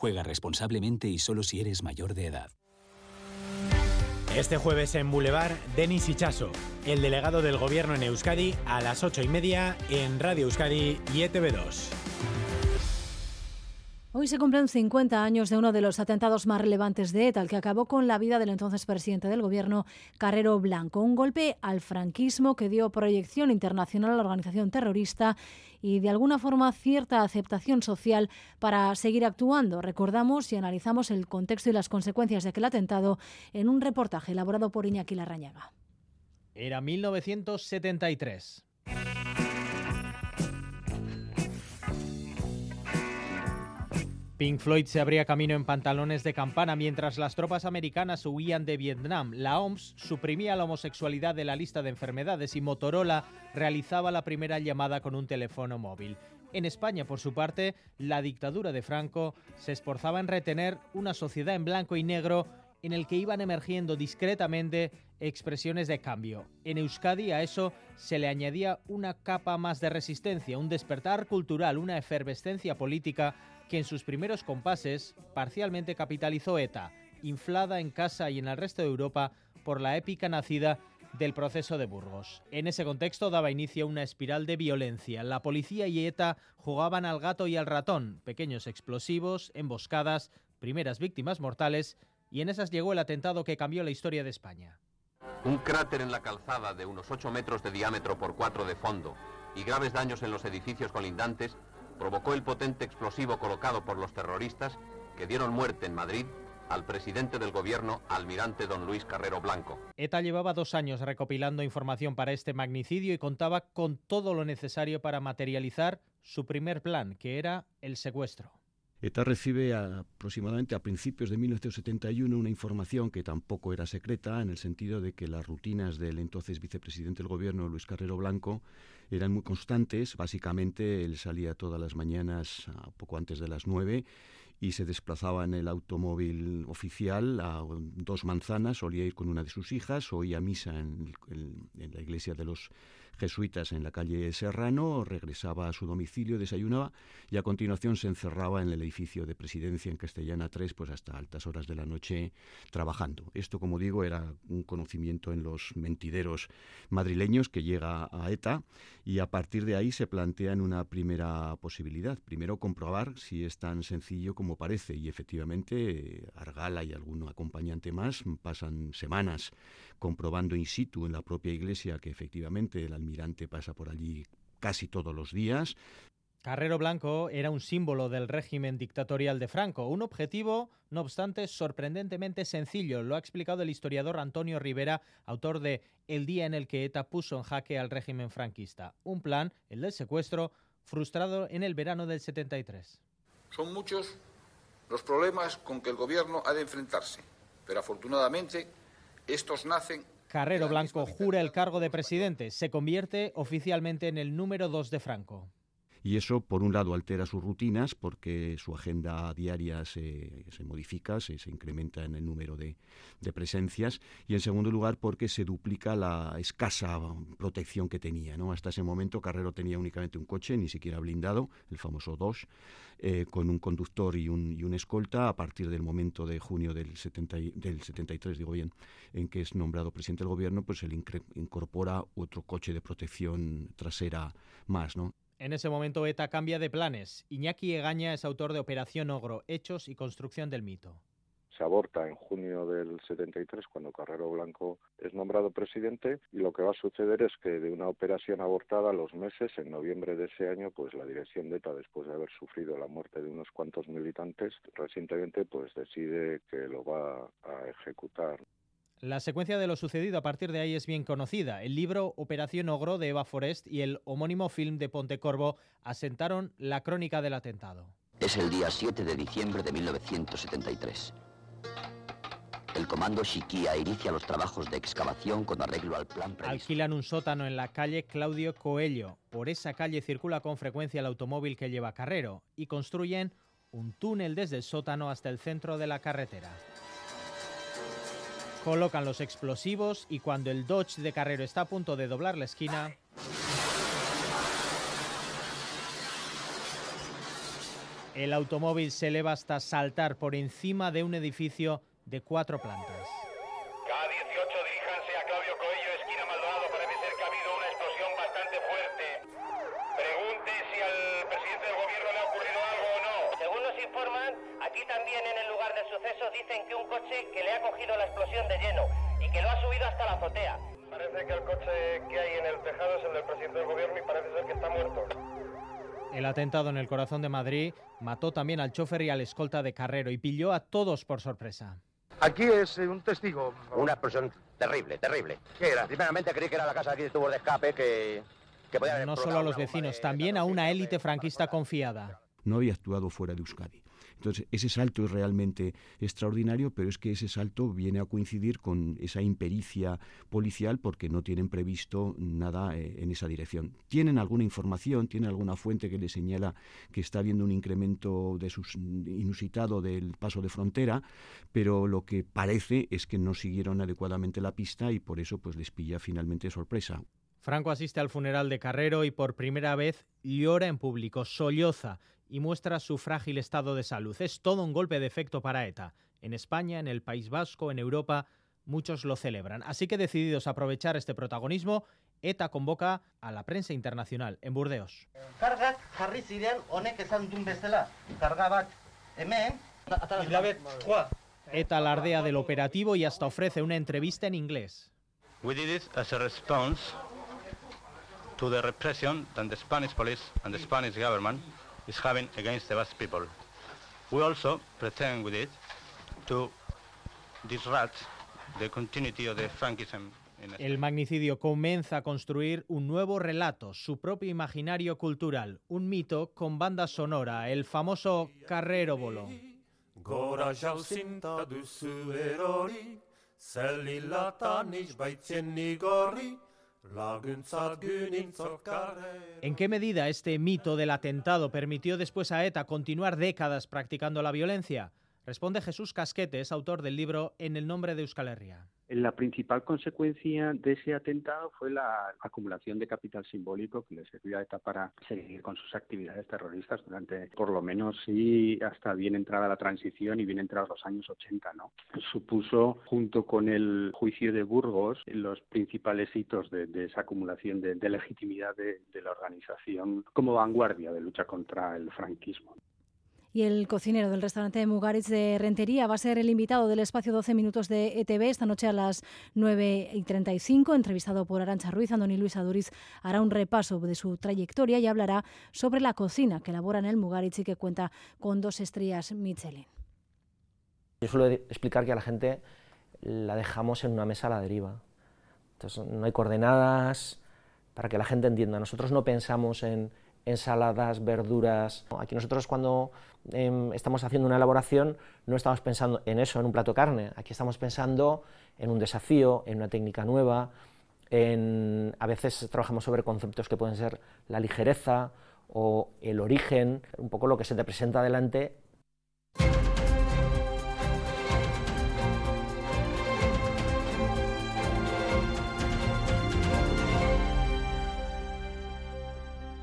Juega responsablemente y solo si eres mayor de edad. Este jueves en Boulevard, Denis Ichaso, el delegado del gobierno en Euskadi, a las ocho y media en Radio Euskadi y ETV2. Hoy se cumplen 50 años de uno de los atentados más relevantes de ETA, el que acabó con la vida del entonces presidente del gobierno, Carrero Blanco. Un golpe al franquismo que dio proyección internacional a la organización terrorista y de alguna forma cierta aceptación social para seguir actuando. Recordamos y analizamos el contexto y las consecuencias de aquel atentado en un reportaje elaborado por Iñaki Larrañaga. Era 1973. Pink Floyd se abría camino en pantalones de campana mientras las tropas americanas huían de Vietnam. La OMS suprimía la homosexualidad de la lista de enfermedades y Motorola realizaba la primera llamada con un teléfono móvil. En España, por su parte, la dictadura de Franco se esforzaba en retener una sociedad en blanco y negro en el que iban emergiendo discretamente expresiones de cambio. En Euskadi a eso se le añadía una capa más de resistencia, un despertar cultural, una efervescencia política que en sus primeros compases parcialmente capitalizó ETA, inflada en casa y en el resto de Europa por la épica nacida del proceso de Burgos. En ese contexto daba inicio a una espiral de violencia. La policía y ETA jugaban al gato y al ratón, pequeños explosivos, emboscadas, primeras víctimas mortales, y en esas llegó el atentado que cambió la historia de España. Un cráter en la calzada de unos 8 metros de diámetro por 4 de fondo y graves daños en los edificios colindantes provocó el potente explosivo colocado por los terroristas que dieron muerte en Madrid al presidente del gobierno, almirante don Luis Carrero Blanco. ETA llevaba dos años recopilando información para este magnicidio y contaba con todo lo necesario para materializar su primer plan, que era el secuestro. ETA recibe aproximadamente a principios de 1971 una información que tampoco era secreta, en el sentido de que las rutinas del entonces vicepresidente del gobierno, Luis Carrero Blanco, eran muy constantes. Básicamente, él salía todas las mañanas, a poco antes de las nueve, y se desplazaba en el automóvil oficial a dos manzanas, solía ir con una de sus hijas, oía misa en la iglesia de los jesuitas en la calle Serrano, regresaba a su domicilio, desayunaba y a continuación se encerraba en el edificio de presidencia en Castellana 3 pues hasta altas horas de la noche trabajando. Esto, como digo, era un conocimiento en los mentideros madrileños que llega a ETA y a partir de ahí se plantean una primera posibilidad. Primero comprobar si es tan sencillo como parece y efectivamente Argala y algún acompañante más pasan semanas comprobando in situ en la propia iglesia que efectivamente el almirante pasa por allí casi todos los días. Carrero Blanco era un símbolo del régimen dictatorial de Franco, un objetivo, no obstante, sorprendentemente sencillo. Lo ha explicado el historiador Antonio Rivera, autor de El día en el que ETA puso en jaque al régimen franquista. Un plan, el del secuestro, frustrado en el verano del 73. Son muchos los problemas con que el gobierno ha de enfrentarse, pero afortunadamente estos nacen Carrero Blanco jura el cargo de presidente. Se convierte oficialmente en el número dos de Franco. Y eso, por un lado, altera sus rutinas porque su agenda diaria se, se modifica, se, se, incrementa en el número de, de, presencias. Y, en segundo lugar, porque se duplica la escasa protección que tenía. ¿no? Hasta ese momento, Carrero tenía únicamente un coche, ni siquiera blindado, el famoso Dodge, eh, con un conductor y un, y un, escolta. A partir del momento de junio del, 70, del 73, digo bien, en que es nombrado presidente del gobierno, pues él incorpora otro coche de protección trasera más. ¿no? En ese momento ETA cambia de planes. Iñaki Egaña es autor de Operación Ogro, Hechos y Construcción del Mito. Se aborta en junio del 73 cuando Carrero Blanco es nombrado presidente y lo que va a suceder es que de una operación abortada a los meses, en noviembre de ese año, pues la dirección de ETA, después de haber sufrido la muerte de unos cuantos militantes, recientemente pues decide que lo va a ejecutar. La secuencia de lo sucedido a partir de ahí es bien conocida. El libro Operación Ogro de Eva Forest y el homónimo film de Pontecorvo asentaron la crónica del atentado. Es el día 7 de diciembre de 1973. El comando Shikia inicia los trabajos de excavación con arreglo al plan previsto. Alquilan un sótano en la calle Claudio Coello. Por esa calle circula con frecuencia el automóvil que lleva Carrero y construyen un túnel desde el sótano hasta el centro de la carretera. Colocan los explosivos y cuando el Dodge de Carrero está a punto de doblar la esquina... El automóvil se eleva hasta saltar por encima de un edificio de cuatro plantas. Atentado en el corazón de Madrid mató también al chofer y al escolta de Carrero y pilló a todos por sorpresa. Aquí es eh, un testigo. Una explosión terrible, terrible. ¿Qué era? Primeramente creí que era la casa aquí de tubos de escape que, que podía haber No solo a los vecinos, también a una élite franquista confiada. No había actuado fuera de Euskadi. Entonces, ese salto es realmente extraordinario, pero es que ese salto viene a coincidir con esa impericia policial porque no tienen previsto nada eh, en esa dirección. Tienen alguna información, tienen alguna fuente que les señala que está habiendo un incremento de sus, inusitado del paso de frontera, pero lo que parece es que no siguieron adecuadamente la pista y por eso pues les pilla finalmente sorpresa. Franco asiste al funeral de Carrero y por primera vez llora en público, solloza y muestra su frágil estado de salud. Es todo un golpe de efecto para ETA. En España, en el País Vasco, en Europa, muchos lo celebran. Así que decididos a aprovechar este protagonismo, ETA convoca a la prensa internacional en Burdeos. Kargak jarri ziren honek esan duen bezala. Karga bat hemen, ETA alardea del operativo y hasta ofrece una entrevista en inglés. We did it as a response to the repression that the Spanish police and the Spanish government is having against the Basque people. We also pretend with it to disrupt the continuity of the Frankism. El magnicidio comienza a construir un nuevo relato, su propio imaginario cultural, un mito con banda sonora, el famoso Carrero Bolo. Gora jauzinta duzu erori, zelilatan. ¿En qué medida este mito del atentado permitió después a ETA continuar décadas practicando la violencia? Responde Jesús Casquete, es autor del libro En el nombre de Euskal Herria. La principal consecuencia de ese atentado fue la acumulación de capital simbólico que le sirvió a ETA para seguir con sus actividades terroristas durante, por lo menos, sí, hasta bien entrada la transición y bien entrados los años 80, ¿no? Supuso, junto con el juicio de Burgos, los principales hitos de, esa acumulación de, legitimidad de la organización como vanguardia de lucha contra el franquismo. Y el cocinero del restaurante Mugaritz de Rentería va a ser el invitado del espacio 12 minutos de ETV esta noche a las 9 y 35. Entrevistado por Arancha Ruiz, Andoni Luis Aduriz hará un repaso de su trayectoria y hablará sobre la cocina que elabora en el Mugaritz y que cuenta con dos estrellas Michelin. Yo suelo explicar que a la gente la dejamos en una mesa a la deriva. Entonces no hay coordenadas para que la gente entienda. Nosotros no pensamos en, ensaladas, verduras. Aquí nosotros cuando em, estamos haciendo una elaboración no estamos pensando en eso, en un plato de carne, aquí estamos pensando en un desafío, en una técnica nueva, en, a veces trabajamos sobre conceptos que pueden ser la ligereza o el origen, un poco lo que se te presenta delante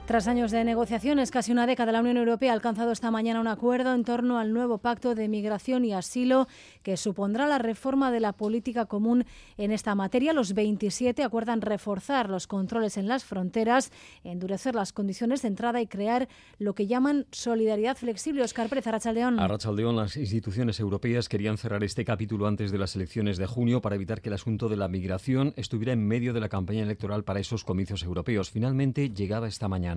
Tras años de negociaciones, casi una década, la Unión Europea ha alcanzado esta mañana un acuerdo en torno al nuevo pacto de migración y asilo que supondrá la reforma de la política común en esta materia. Los 27 acuerdan reforzar los controles en las fronteras, endurecer las condiciones de entrada y crear lo que llaman solidaridad flexible. Oscar Pérez, Arrachaldeón. Arrachaldeón, las instituciones europeas querían cerrar este capítulo antes de las elecciones de junio para evitar que el asunto de la migración estuviera en medio de la campaña electoral para esos comicios europeos. Finalmente llegaba esta mañana.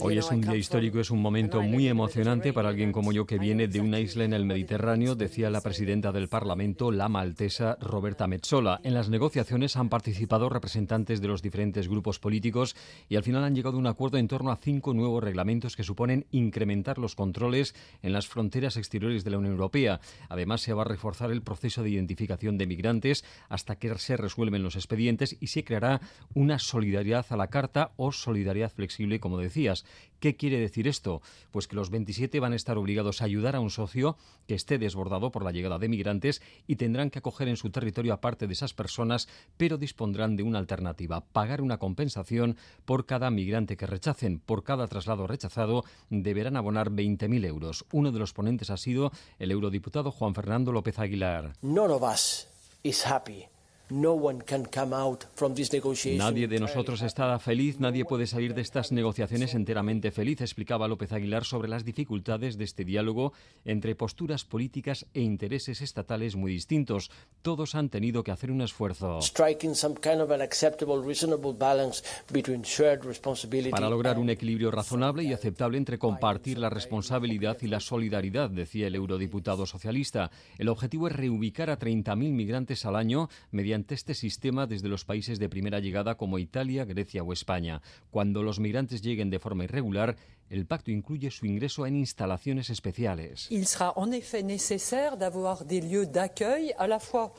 Hoy es un día histórico, es un momento muy emocionante para alguien como yo que viene de una isla en el Mediterráneo, decía la presidenta del Parlamento, la maltesa Roberta Metsola. En las negociaciones han participado representantes de los diferentes grupos políticos y al final han llegado a un acuerdo en torno a cinco nuevos reglamentos que suponen incrementar los controles en las fronteras exteriores de la Unión Europea. Además, se va a reforzar el proceso de identificación de migrantes hasta que se resuelven los expedientes y se creará una solidaridad a la carta o solidaridad flexible, como decías. ¿Qué quiere decir esto? Pues que los 27 van a estar obligados a ayudar a un socio que esté desbordado por la llegada de migrantes y tendrán que acoger en su territorio a parte de esas personas, pero dispondrán de una alternativa, pagar una compensación por cada migrante que rechacen. Por cada traslado rechazado deberán abonar 20.000 euros. Uno de los ponentes ha sido el eurodiputado Juan Fernando López Aguilar. None of us is happy Nadie de nosotros está feliz, nadie puede salir de estas negociaciones enteramente feliz, explicaba López Aguilar sobre las dificultades de este diálogo entre posturas políticas e intereses estatales muy distintos. Todos han tenido que hacer un esfuerzo. Para lograr un equilibrio razonable y aceptable entre compartir la responsabilidad y la solidaridad, decía el eurodiputado socialista. El objetivo es reubicar a 30.000 migrantes al año mediante mediante este sistema desde los países de primera llegada como Italia, Grecia o España. Cuando los migrantes lleguen de forma irregular, el pacto incluye su ingreso en instalaciones especiales. Il sera en effet nécessaire d'avoir des lieux d'accueil à la fois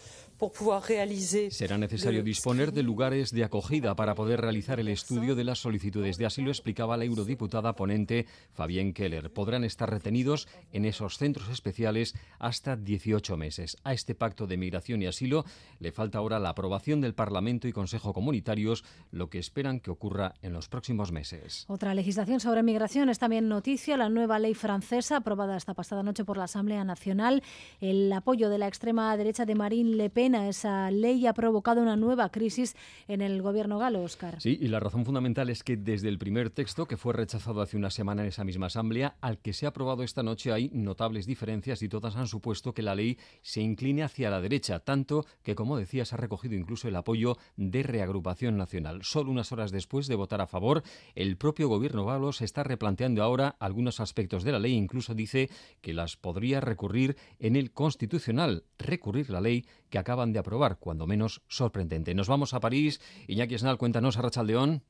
Será necesario disponer de lugares de acogida para poder realizar el estudio de las solicitudes de asilo, explicaba la eurodiputada ponente Fabienne Keller. Podrán estar retenidos en esos centros especiales hasta 18 meses. A este pacto de migración y asilo le falta ahora la aprobación del Parlamento y Consejo Comunitarios, lo que esperan que ocurra en los próximos meses. Otra legislación sobre migración es también noticia, la nueva ley francesa aprobada esta pasada noche por la Asamblea Nacional. El apoyo de la extrema derecha de Marine Le Pen esa ley ha provocado una nueva crisis en el gobierno galo, Oscar. Sí, y la razón fundamental es que desde el primer texto, que fue rechazado hace una semana en esa misma asamblea, al que se ha aprobado esta noche hay notables diferencias y todas han supuesto que la ley se incline hacia la derecha, tanto que, como decías, ha recogido incluso el apoyo de reagrupación nacional. Solo unas horas después de votar a favor, el propio gobierno galo se está replanteando ahora algunos aspectos de la ley, incluso dice que las podría recurrir en el constitucional, recurrir la ley que acaban de aprobar, cuando menos sorprendente. Nos vamos a París. Iñaki Esnal, cuéntanos a Rachaldeón.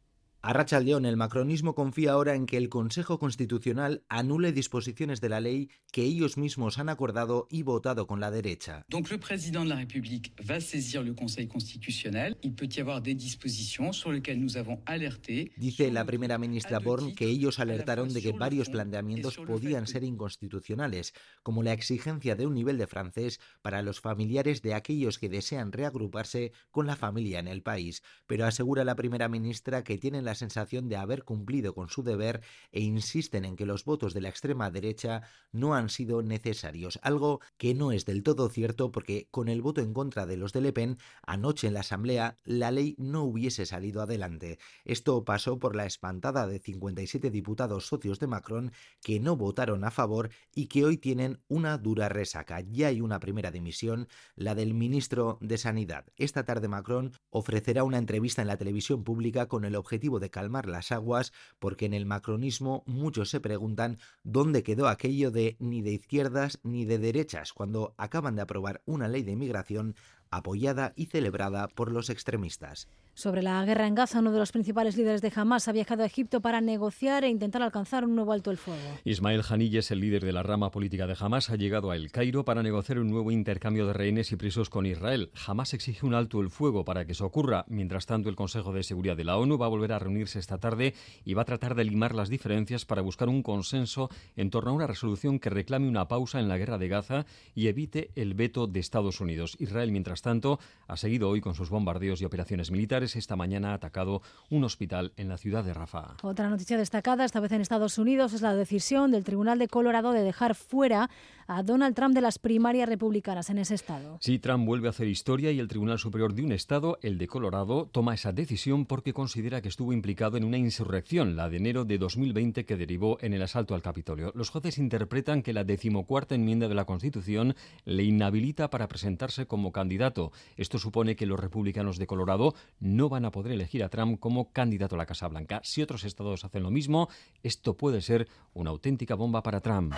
A Racha León, el macronismo confía ahora en que el Consejo Constitucional anule disposiciones de la ley que ellos mismos han acordado y votado con la derecha. Donc le président de la République va saisir le Conseil constitutionnel. Il peut y avoir des dispositions sur lesquelles nous avons alerté. Dice la primera ministra Born que ellos alertaron de que varios planteamientos podían ser inconstitucionales, como la exigencia de un nivel de francés para los familiares de aquellos que desean reagruparse con la familia en el país. Pero asegura la primera ministra que tienen la sensación de haber cumplido con su deber e insisten en que los votos de la extrema derecha no han sido necesarios, algo que no es del todo cierto porque con el voto en contra de los de Le Pen anoche en la Asamblea la ley no hubiese salido adelante. Esto pasó por la espantada de 57 diputados socios de Macron que no votaron a favor y que hoy tienen una dura resaca. Ya hay una primera dimisión, la del ministro de Sanidad. Esta tarde Macron ofrecerá una entrevista en la televisión pública con el objetivo de calmar las aguas, porque en el macronismo muchos se preguntan dónde quedó aquello de ni de izquierdas ni de derechas cuando acaban de aprobar una ley de inmigración apoyada y celebrada por los extremistas. Sobre la guerra en Gaza, uno de los principales líderes de Hamas ha viajado a Egipto para negociar e intentar alcanzar un nuevo alto el fuego. Ismael Haniyeh, el líder de la rama política de Hamas, ha llegado a El Cairo para negociar un nuevo intercambio de rehenes y presos con Israel. Hamas exige un alto el fuego para que eso ocurra. Mientras tanto, el Consejo de Seguridad de la ONU va a volver a reunirse esta tarde y va a tratar de limar las diferencias para buscar un consenso en torno a una resolución que reclame una pausa en la guerra de Gaza y evite el veto de Estados Unidos. Israel, mientras tanto, ha seguido hoy con sus bombardeos y operaciones militares esta mañana ha atacado un hospital en la ciudad de Rafah. Otra noticia destacada, esta vez en Estados Unidos, es la decisión del Tribunal de Colorado de dejar fuera a Donald Trump de las primarias republicanas en ese estado. Sí, Trump vuelve a hacer historia y el Tribunal Superior de un estado, el de Colorado, toma esa decisión porque considera que estuvo implicado en una insurrección, la de enero de 2020 que derivó en el asalto al Capitolio. Los jueces interpretan que la decimocuarta enmienda de la Constitución le inhabilita para presentarse como candidato. Esto supone que los republicanos de Colorado no van a poder elegir a Trump como candidato a la Casa Blanca. Si otros estados hacen lo mismo, esto puede ser una auténtica bomba para Trump.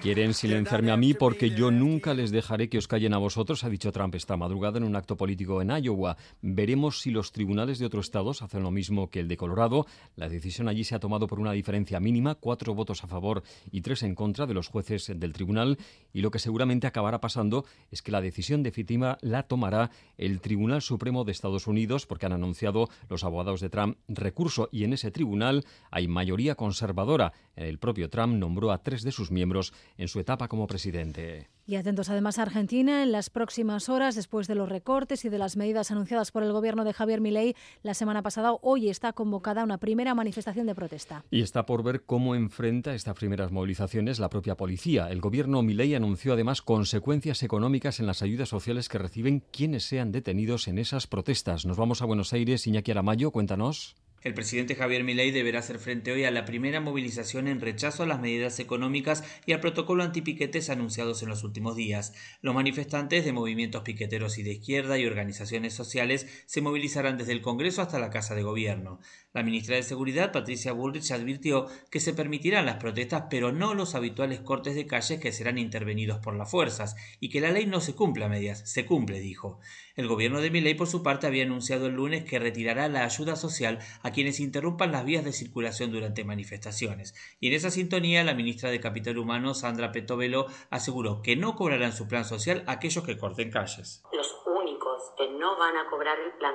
Quieren silenciarme a mí porque yo nunca les dejaré que os callen a vosotros, ha dicho Trump esta madrugada en un acto político en Iowa. Veremos si los tribunales de otros estados hacen lo mismo que el de Colorado. La decisión allí se ha tomado por una diferencia mínima, cuatro votos a favor y tres en contra de los jueces del tribunal. Y lo que seguramente acabará pasando es que la decisión definitiva la tomará el Tribunal Supremo de Estados Unidos porque han anunciado los abogados de Trump recurso y en ese tribunal hay mayoría conservadora. El propio Trump nombró a tres de sus miembros en su etapa como presidente. Y atentos además a Argentina, en las próximas horas, después de los recortes y de las medidas anunciadas por el gobierno de Javier Milei la semana pasada, hoy está convocada una primera manifestación de protesta. Y está por ver cómo enfrenta estas primeras movilizaciones la propia policía. El gobierno Milei anunció además consecuencias económicas en las ayudas sociales que reciben quienes sean detenidos en esas protestas. Nos vamos a Buenos Aires, Iñaki Aramayo, cuéntanos. El presidente Javier Milei deberá hacer frente hoy a la primera movilización en rechazo a las medidas económicas y al protocolo antipiquetes anunciados en los últimos días. Los manifestantes de movimientos piqueteros y de izquierda y organizaciones sociales se movilizarán desde el Congreso hasta la Casa de Gobierno. La ministra de Seguridad, Patricia Bullrich, advirtió que se permitirán las protestas, pero no los habituales cortes de calles que serán intervenidos por las fuerzas, y que la ley no se cumple a medias, se cumple, dijo. El gobierno de Milei, por su parte, había anunciado el lunes que retirará la ayuda social a quienes interrumpan las vías de circulación durante manifestaciones. Y en esa sintonía, la ministra de Capital Humano, Sandra Petovelo, aseguró que no cobrarán su plan social aquellos que corten calles. Los únicos que no van a cobrar el plan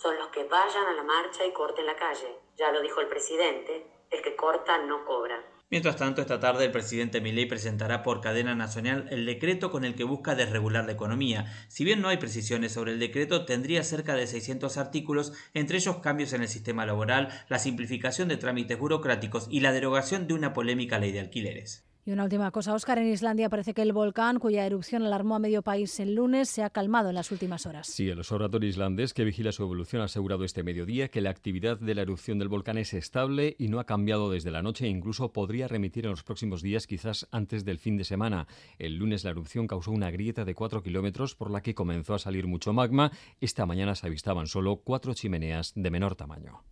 son los que vayan a la marcha y corten la calle. Ya lo dijo el presidente, el que corta no cobra. Mientras tanto, esta tarde el presidente Milei presentará por cadena nacional el decreto con el que busca desregular la economía. Si bien no hay precisiones sobre el decreto, tendría cerca de 600 artículos, entre ellos cambios en el sistema laboral, la simplificación de trámites burocráticos y la derogación de una polémica ley de alquileres. Y una última cosa, Oscar, en Islandia parece que el volcán, cuya erupción alarmó a medio país el lunes, se ha calmado en las últimas horas. Sí, el observatorio islandés que vigila su evolución ha asegurado este mediodía que la actividad de la erupción del volcán es estable y no ha cambiado desde la noche e incluso podría remitir en los próximos días, quizás antes del fin de semana. El lunes la erupción causó una grieta de 4 kilómetros por la que comenzó a salir mucho magma. Esta mañana se avistaban solo cuatro chimeneas de menor tamaño.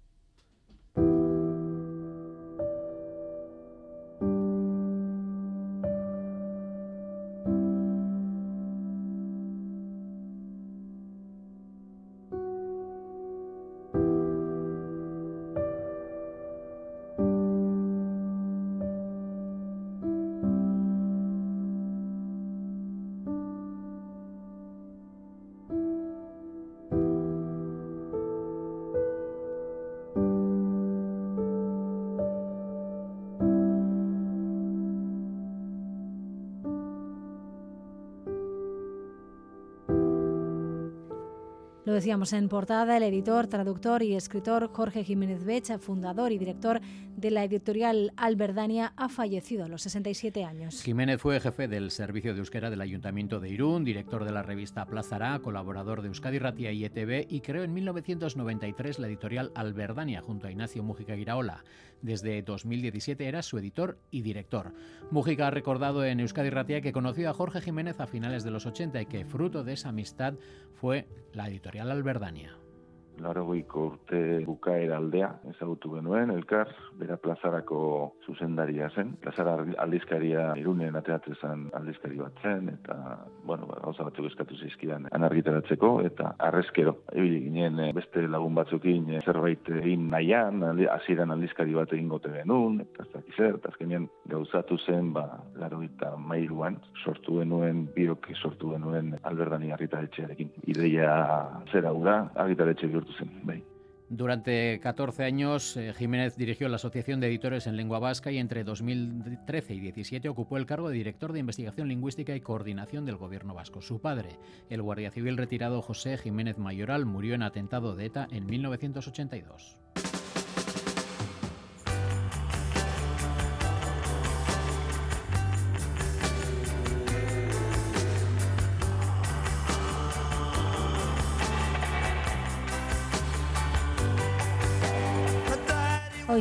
Decíamos en portada, el editor, traductor y escritor Jorge Jiménez Becha, fundador y director de la editorial Alberdania, ha fallecido a los 67 años. Jiménez fue jefe del servicio de euskera del Ayuntamiento de Irún, director de la revista Plazará, colaborador de Euskadi Ratia y ETV y creó en 1993 la editorial Alberdania junto a Ignacio Mújica Iraola. Desde 2017 era su editor y director. Mújica ha recordado en Euskadi Ratia que conoció a Jorge Jiménez a finales de los 80 y que fruto de esa amistad fue la editorial Alberdania. Larogeiko urte bukaera aldea ezagutu genuen, elkar, bera plazarako zuzendaria zen. Plazara aldizkaria irunen ateatzen zen aldizkari bat zen, eta, bueno, ba, gauza batzuk eskatu zizkidan anargitaratzeko, eta arrezkero, ebili ginen eh, beste lagun batzukin eh, zerbait egin nahian, hasieran aldizkari bat egin gote genuen, eta ez dakizer, eta azkenean gauzatu zen, ba, laro eta mairuan, sortu genuen, biok sortu genuen alberdani argitaretxearekin. Ideia zera gura, argitaretxe bai. Durante 14 años, eh, Jiménez dirigió la Asociación de Editores en Lengua Vasca y entre 2013 y 2017 ocupó el cargo de director de investigación lingüística y coordinación del gobierno vasco. Su padre, el guardia civil retirado José Jiménez Mayoral, murió en atentado de ETA en 1982.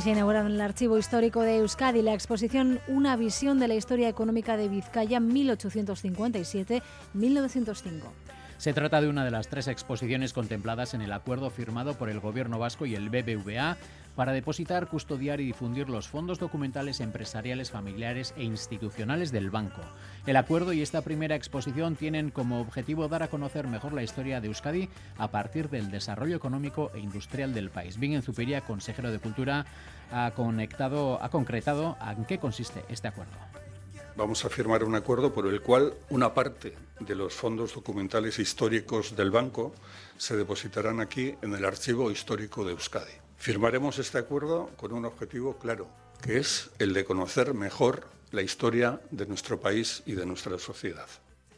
Se inaugura en el Archivo Histórico de Euskadi la exposición Una visión de la historia económica de Vizcaya 1857-1905. Se trata de una de las tres exposiciones contempladas en el acuerdo firmado por el Gobierno vasco y el BBVA para depositar, custodiar y difundir los fondos documentales empresariales, familiares e institucionales del banco. El acuerdo y esta primera exposición tienen como objetivo dar a conocer mejor la historia de Euskadi a partir del desarrollo económico e industrial del país. Bien Zupiria, consejero de Cultura, ha, conectado, ha concretado en qué consiste este acuerdo vamos a firmar un acuerdo por el cual una parte de los fondos documentales históricos del banco se depositarán aquí en el archivo histórico de Euskadi. Firmaremos este acuerdo con un objetivo claro, que es el de conocer mejor la historia de nuestro país y de nuestra sociedad.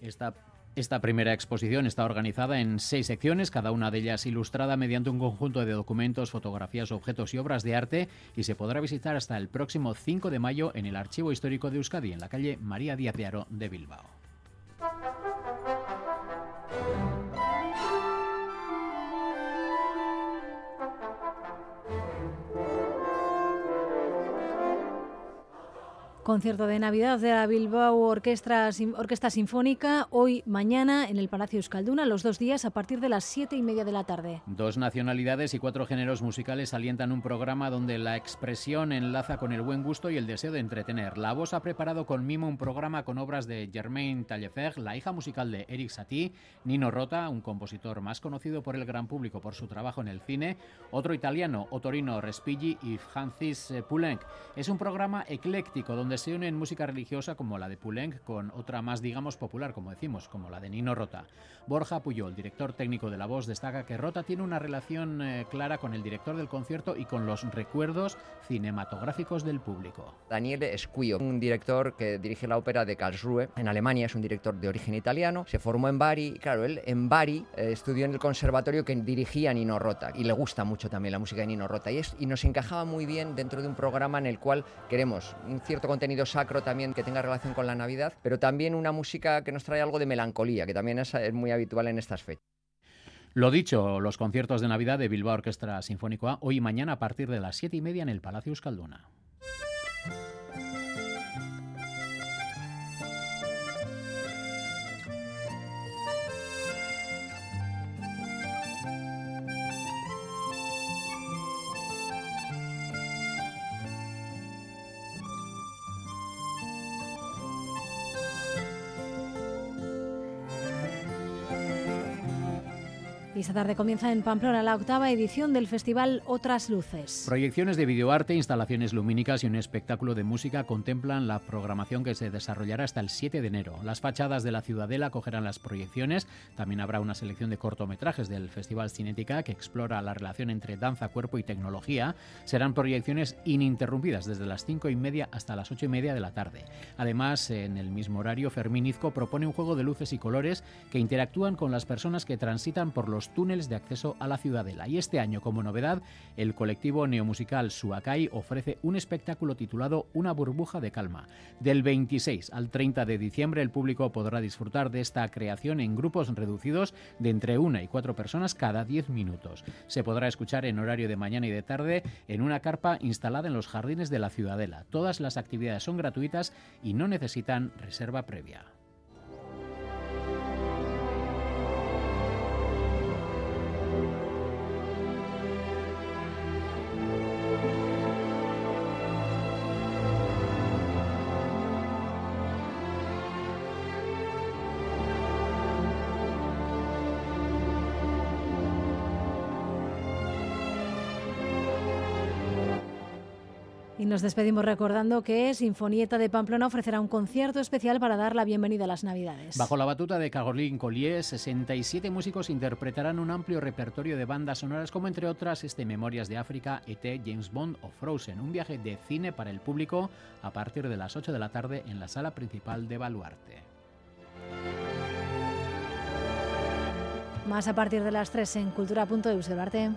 Esta, esta primera exposición está organizada en seis secciones, cada una de ellas ilustrada mediante un conjunto de documentos, fotografías, objetos y obras de arte, y se podrá visitar hasta el próximo 5 de mayo en el Archivo Histórico de Euskadi, en la calle María Díaz de Aro de Bilbao. Concierto de Navidad de la Bilbao Orquesta, Orquesta Sinfónica, hoy, mañana, en el Palacio Euskalduna, los dos días a partir de las siete y media de la tarde. Dos nacionalidades y cuatro géneros musicales alientan un programa donde la expresión enlaza con el buen gusto y el deseo de entretener. La voz ha preparado con mimo un programa con obras de Germaine Taillefer, la hija musical de Eric Satie, Nino Rota, un compositor más conocido por el gran público por su trabajo en el cine, otro italiano, Otorino Respighi y Francis Poulenc. Es un programa ecléctico donde se unen música religiosa como la de Poulenc con otra más, digamos, popular, como decimos, como la de Nino Rota. Borja Puyol, director técnico de La Voz, destaca que Rota tiene una relación eh, clara con el director del concierto y con los recuerdos cinematográficos del público. Daniel Esquio, un director que dirige la ópera de Karlsruhe en Alemania, es un director de origen italiano, se formó en Bari, y claro, él en Bari eh, estudió en el conservatorio que dirigía Nino Rota y le gusta mucho también la música de Nino Rota y, es, y nos encajaba muy bien dentro de un programa en el cual queremos un cierto contenido sacro también que tenga relación con la Navidad, pero también una música que nos trae algo de melancolía, que también es, muy habitual en estas fechas. Lo dicho, los conciertos de Navidad de Bilbao Orquestra Sinfónico A, hoy y mañana a partir de las siete y media en el Palacio Euskalduna. Esta tarde comienza en Pamplona la octava edición del festival Otras Luces. Proyecciones de videoarte, instalaciones lumínicas y un espectáculo de música contemplan la programación que se desarrollará hasta el 7 de enero. Las fachadas de la Ciudadela acogerán las proyecciones. También habrá una selección de cortometrajes del Festival Cinética que explora la relación entre danza, cuerpo y tecnología. Serán proyecciones ininterrumpidas desde las 5 y media hasta las 8 y media de la tarde. Además, en el mismo horario, Fermín Izco propone un juego de luces y colores que interactúan con las personas que transitan por los túneles de acceso a la ciudadela. Y este año, como novedad, el colectivo neomusical Suakai ofrece un espectáculo titulado Una burbuja de calma. Del 26 al 30 de diciembre, el público podrá disfrutar de esta creación en grupos reducidos de entre una y cuatro personas cada 10 minutos. Se podrá escuchar en horario de mañana y de tarde en una carpa instalada en los jardines de la ciudadela. Todas las actividades son gratuitas y no necesitan reserva previa. Nos despedimos recordando que Sinfonieta de Pamplona ofrecerá un concierto especial para dar la bienvenida a las Navidades. Bajo la batuta de Caroline Collier, 67 músicos interpretarán un amplio repertorio de bandas sonoras como entre otras este Memorias de África, ET, James Bond o Frozen, un viaje de cine para el público a partir de las 8 de la tarde en la sala principal de Baluarte. Más a partir de las 3 en cultura.eus del arte.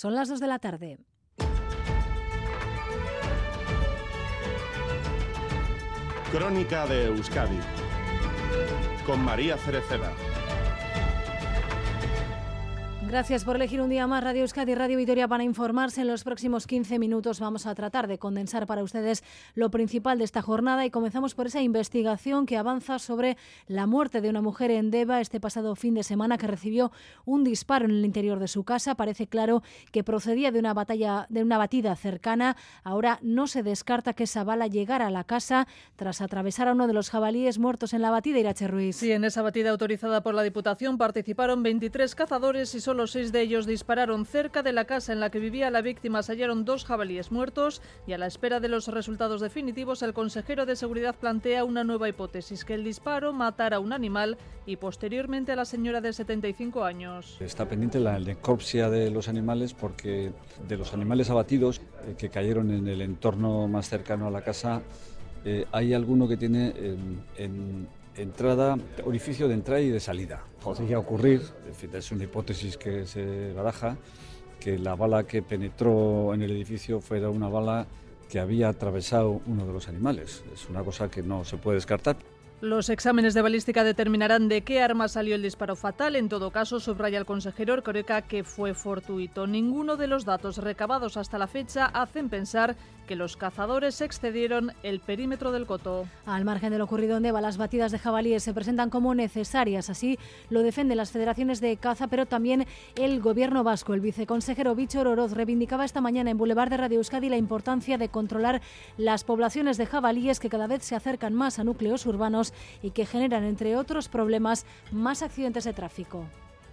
Son las 2 de la tarde. Crónica de Euskadi con María Cereceda. Gracias por elegir un día más Radio Euskadi y Radio Vitoria para informarse. En los próximos 15 minutos vamos a tratar de condensar para ustedes lo principal de esta jornada y comenzamos por esa investigación que avanza sobre la muerte de una mujer en Deva este pasado fin de semana que recibió un disparo en el interior de su casa. Parece claro que procedía de una batalla de una batida cercana. Ahora no se descarta que esa bala llegara a la casa tras atravesar a uno de los jabalíes muertos en la batida Irache Ruiz. Sí, en esa batida autorizada por la Diputación participaron 23 cazadores y solo los seis de ellos dispararon cerca de la casa en la que vivía la víctima. Se hallaron dos jabalíes muertos y a la espera de los resultados definitivos, el consejero de Seguridad plantea una nueva hipótesis, que el disparo matara a un animal y posteriormente a la señora de 75 años. Está pendiente la necropsia de los animales porque de los animales abatidos eh, que cayeron en el entorno más cercano a la casa, eh, hay alguno que tiene en entrada, orificio de entrada y de salida. Podría ocurrir, es una hipótesis que se baraja, que la bala que penetró en el edificio fuera una bala que había atravesado uno de los animales. Es una cosa que no se puede descartar. Los exámenes de balística determinarán de qué arma salió el disparo fatal. En todo caso, subraya el consejero Ercoreca que fue fortuito. Ninguno de los datos recabados hasta la fecha hacen pensar que los cazadores excedieron el perímetro del coto. Al margen de lo ocurrido en Deva, las batidas de jabalíes se presentan como necesarias. Así lo defienden las federaciones de caza, pero también el gobierno vasco. El viceconsejero Víctor Oroz reivindicaba esta mañana en Boulevard de Radio Euskadi la importancia de controlar las poblaciones de jabalíes que cada vez se acercan más a núcleos urbanos y que generan, entre otros problemas, más accidentes de tráfico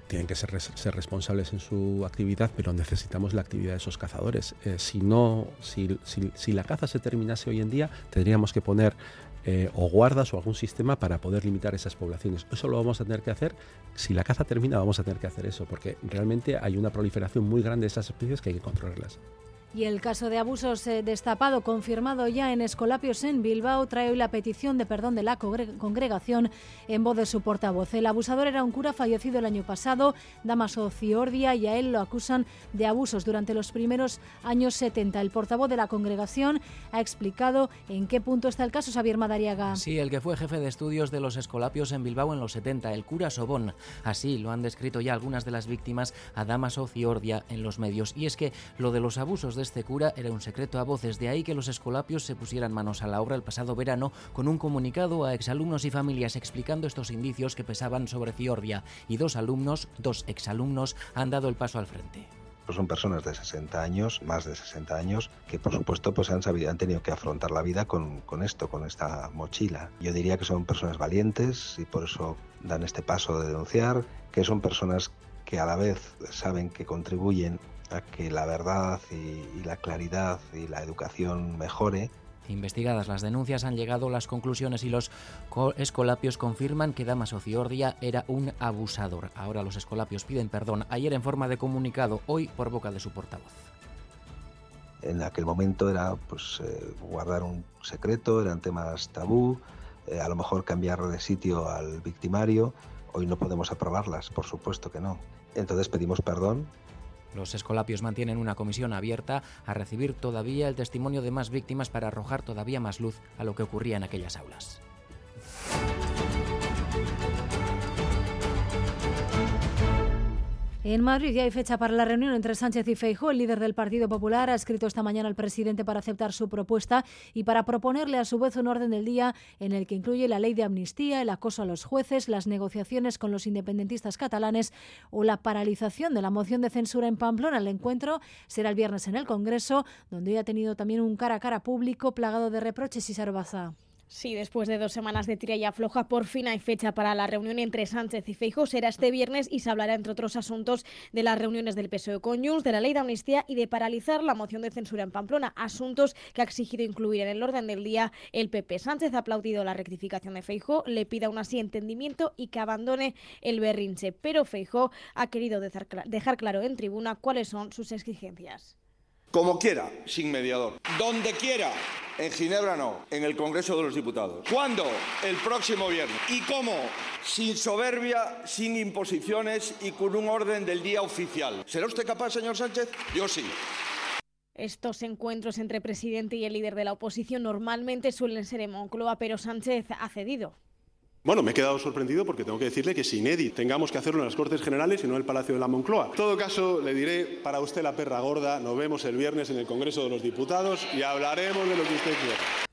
tienen que ser, responsables en su actividad, pero necesitamos la actividad de esos cazadores. Eh, si no, si, la caza se terminase hoy en día, tendríamos que poner eh, o guardas o algún sistema para poder limitar esas poblaciones. Eso lo vamos a tener que hacer. Si la caza termina, vamos a tener que hacer eso, porque realmente hay una proliferación muy grande de esas especies que hay que controlarlas. Y el caso de abusos eh, destapado, confirmado ya en Escolapios en Bilbao, trae hoy la petición de perdón de la congregación en voz de su portavoz. El abusador era un cura fallecido el año pasado, Damaso Ciordia, y a él lo acusan de abusos durante los primeros años 70. El portavoz de la congregación ha explicado en qué punto está el caso, Xavier Madariaga. Sí, el que fue jefe de estudios de los Escolapios en Bilbao en los 70, el cura Sobón. Así lo han descrito ya algunas de las víctimas a Damaso Ciordia en los medios. Y es que lo de los abusos de este cura era un secreto a voces, de ahí que los escolapios se pusieran manos a la obra el pasado verano con un comunicado a exalumnos y familias explicando estos indicios que pesaban sobre Ciordia y dos alumnos, dos exalumnos, han dado el paso al frente pues son personas de 60 años, más de 60 años, que por supuesto pues han, sabido, han tenido que afrontar la vida con, con, esto, con esta mochila. Yo diría que son personas valientes y por eso dan este paso de denunciar, que son personas que a la vez saben que contribuyen a que la verdad y, la claridad y la educación mejore. Investigadas las denuncias han llegado las conclusiones y los escolapios confirman que Damaso Ciordia era un abusador. Ahora los escolapios piden perdón, ayer en forma de comunicado, hoy por boca de su portavoz. En aquel momento era pues, eh, guardar un secreto, eran temas tabú, eh, a lo mejor cambiar de sitio al victimario. Hoy no podemos aprobarlas, por supuesto que no. Entonces pedimos perdón Los escolapios mantienen una comisión abierta a recibir todavía el testimonio de más víctimas para arrojar todavía más luz a lo que ocurría en aquellas aulas. En Madrid ya hay fecha para la reunión entre Sánchez y Feijóo. El líder del Partido Popular ha escrito esta mañana al presidente para aceptar su propuesta y para proponerle a su vez un orden del día en el que incluye la ley de amnistía, el acoso a los jueces, las negociaciones con los independentistas catalanes o la paralización de la moción de censura en Pamplona. El encuentro será el viernes en el Congreso, donde hoy ha tenido también un cara a cara público plagado de reproches y sarbaza. Sí, después de dos semanas de tira y afloja, por fin hay fecha para la reunión entre Sánchez y Feijóo. Será este viernes y se hablará, entre otros asuntos, de las reuniones del PSOE con Junts, de la ley de amnistía y de paralizar la moción de censura en Pamplona. Asuntos que ha exigido incluir en el orden del día el PP. Sánchez ha aplaudido la rectificación de Feijóo, le pide aún así entendimiento y que abandone el berrinche. Pero Feijóo ha querido dejar claro en tribuna cuáles son sus exigencias. Como quiera, sin mediador. Donde quiera. En Ginebra no, en el Congreso de los Diputados. ¿Cuándo? El próximo viernes. ¿Y cómo? Sin soberbia, sin imposiciones y con un orden del día oficial. ¿Será usted capaz, señor Sánchez? Yo sí. Estos encuentros entre presidente y el líder de la oposición normalmente suelen ser en Moncloa, pero Sánchez ha cedido. Bueno, me he quedado sorprendido porque tengo que decirle que sin Edith tengamos que hacerlo en las Cortes Generales y no en el Palacio de la Moncloa. En todo caso, le diré, para usted la perra gorda, nos vemos el viernes en el Congreso de los Diputados y hablaremos de lo que usted quiera.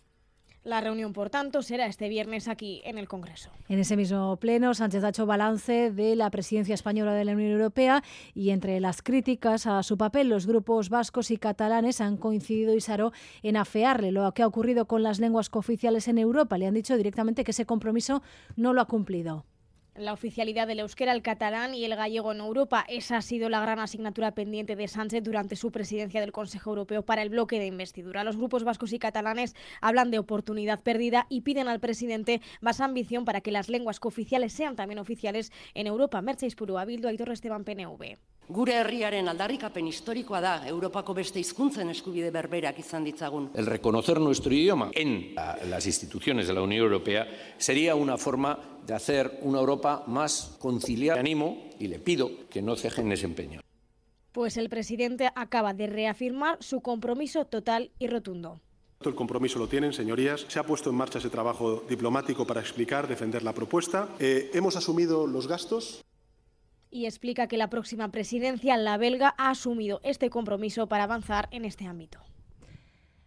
La reunión, por tanto, será este viernes aquí en el Congreso. En ese mismo pleno, Sánchez ha hecho balance de la presidencia española de la Unión Europea y entre las críticas a su papel, los grupos vascos y catalanes han coincidido, Isaro, en afearle lo que ha ocurrido con las lenguas cooficiales en Europa. Le han dicho directamente que ese compromiso no lo ha cumplido la oficialidad del euskera, el catalán y el gallego en Europa. Esa ha sido la gran asignatura pendiente de Sánchez durante su presidencia del Consejo Europeo para el bloque de investidura. Los grupos vascos y catalanes hablan de oportunidad perdida y piden al presidente más ambición para que las lenguas cooficiales sean también oficiales en Europa. Mercedes Purua, Bildu, Aitor Esteban, PNV. Gure herriaren aldarrikapen historikoa da Europako beste hizkuntzen eskubide berberak izan ditzagun. El reconocer nuestro idioma en las instituciones de la Unión Europea sería una forma de hacer una Europa más conciliar. animo y le pido que no cejen ese empeño. Pues el presidente acaba de reafirmar su compromiso total y rotundo. El compromiso lo tienen, señorías. Se ha puesto en marcha ese trabajo diplomático para explicar, defender la propuesta. Eh, hemos asumido los gastos y explica que la próxima presidencia, la belga, ha asumido este compromiso para avanzar en este ámbito.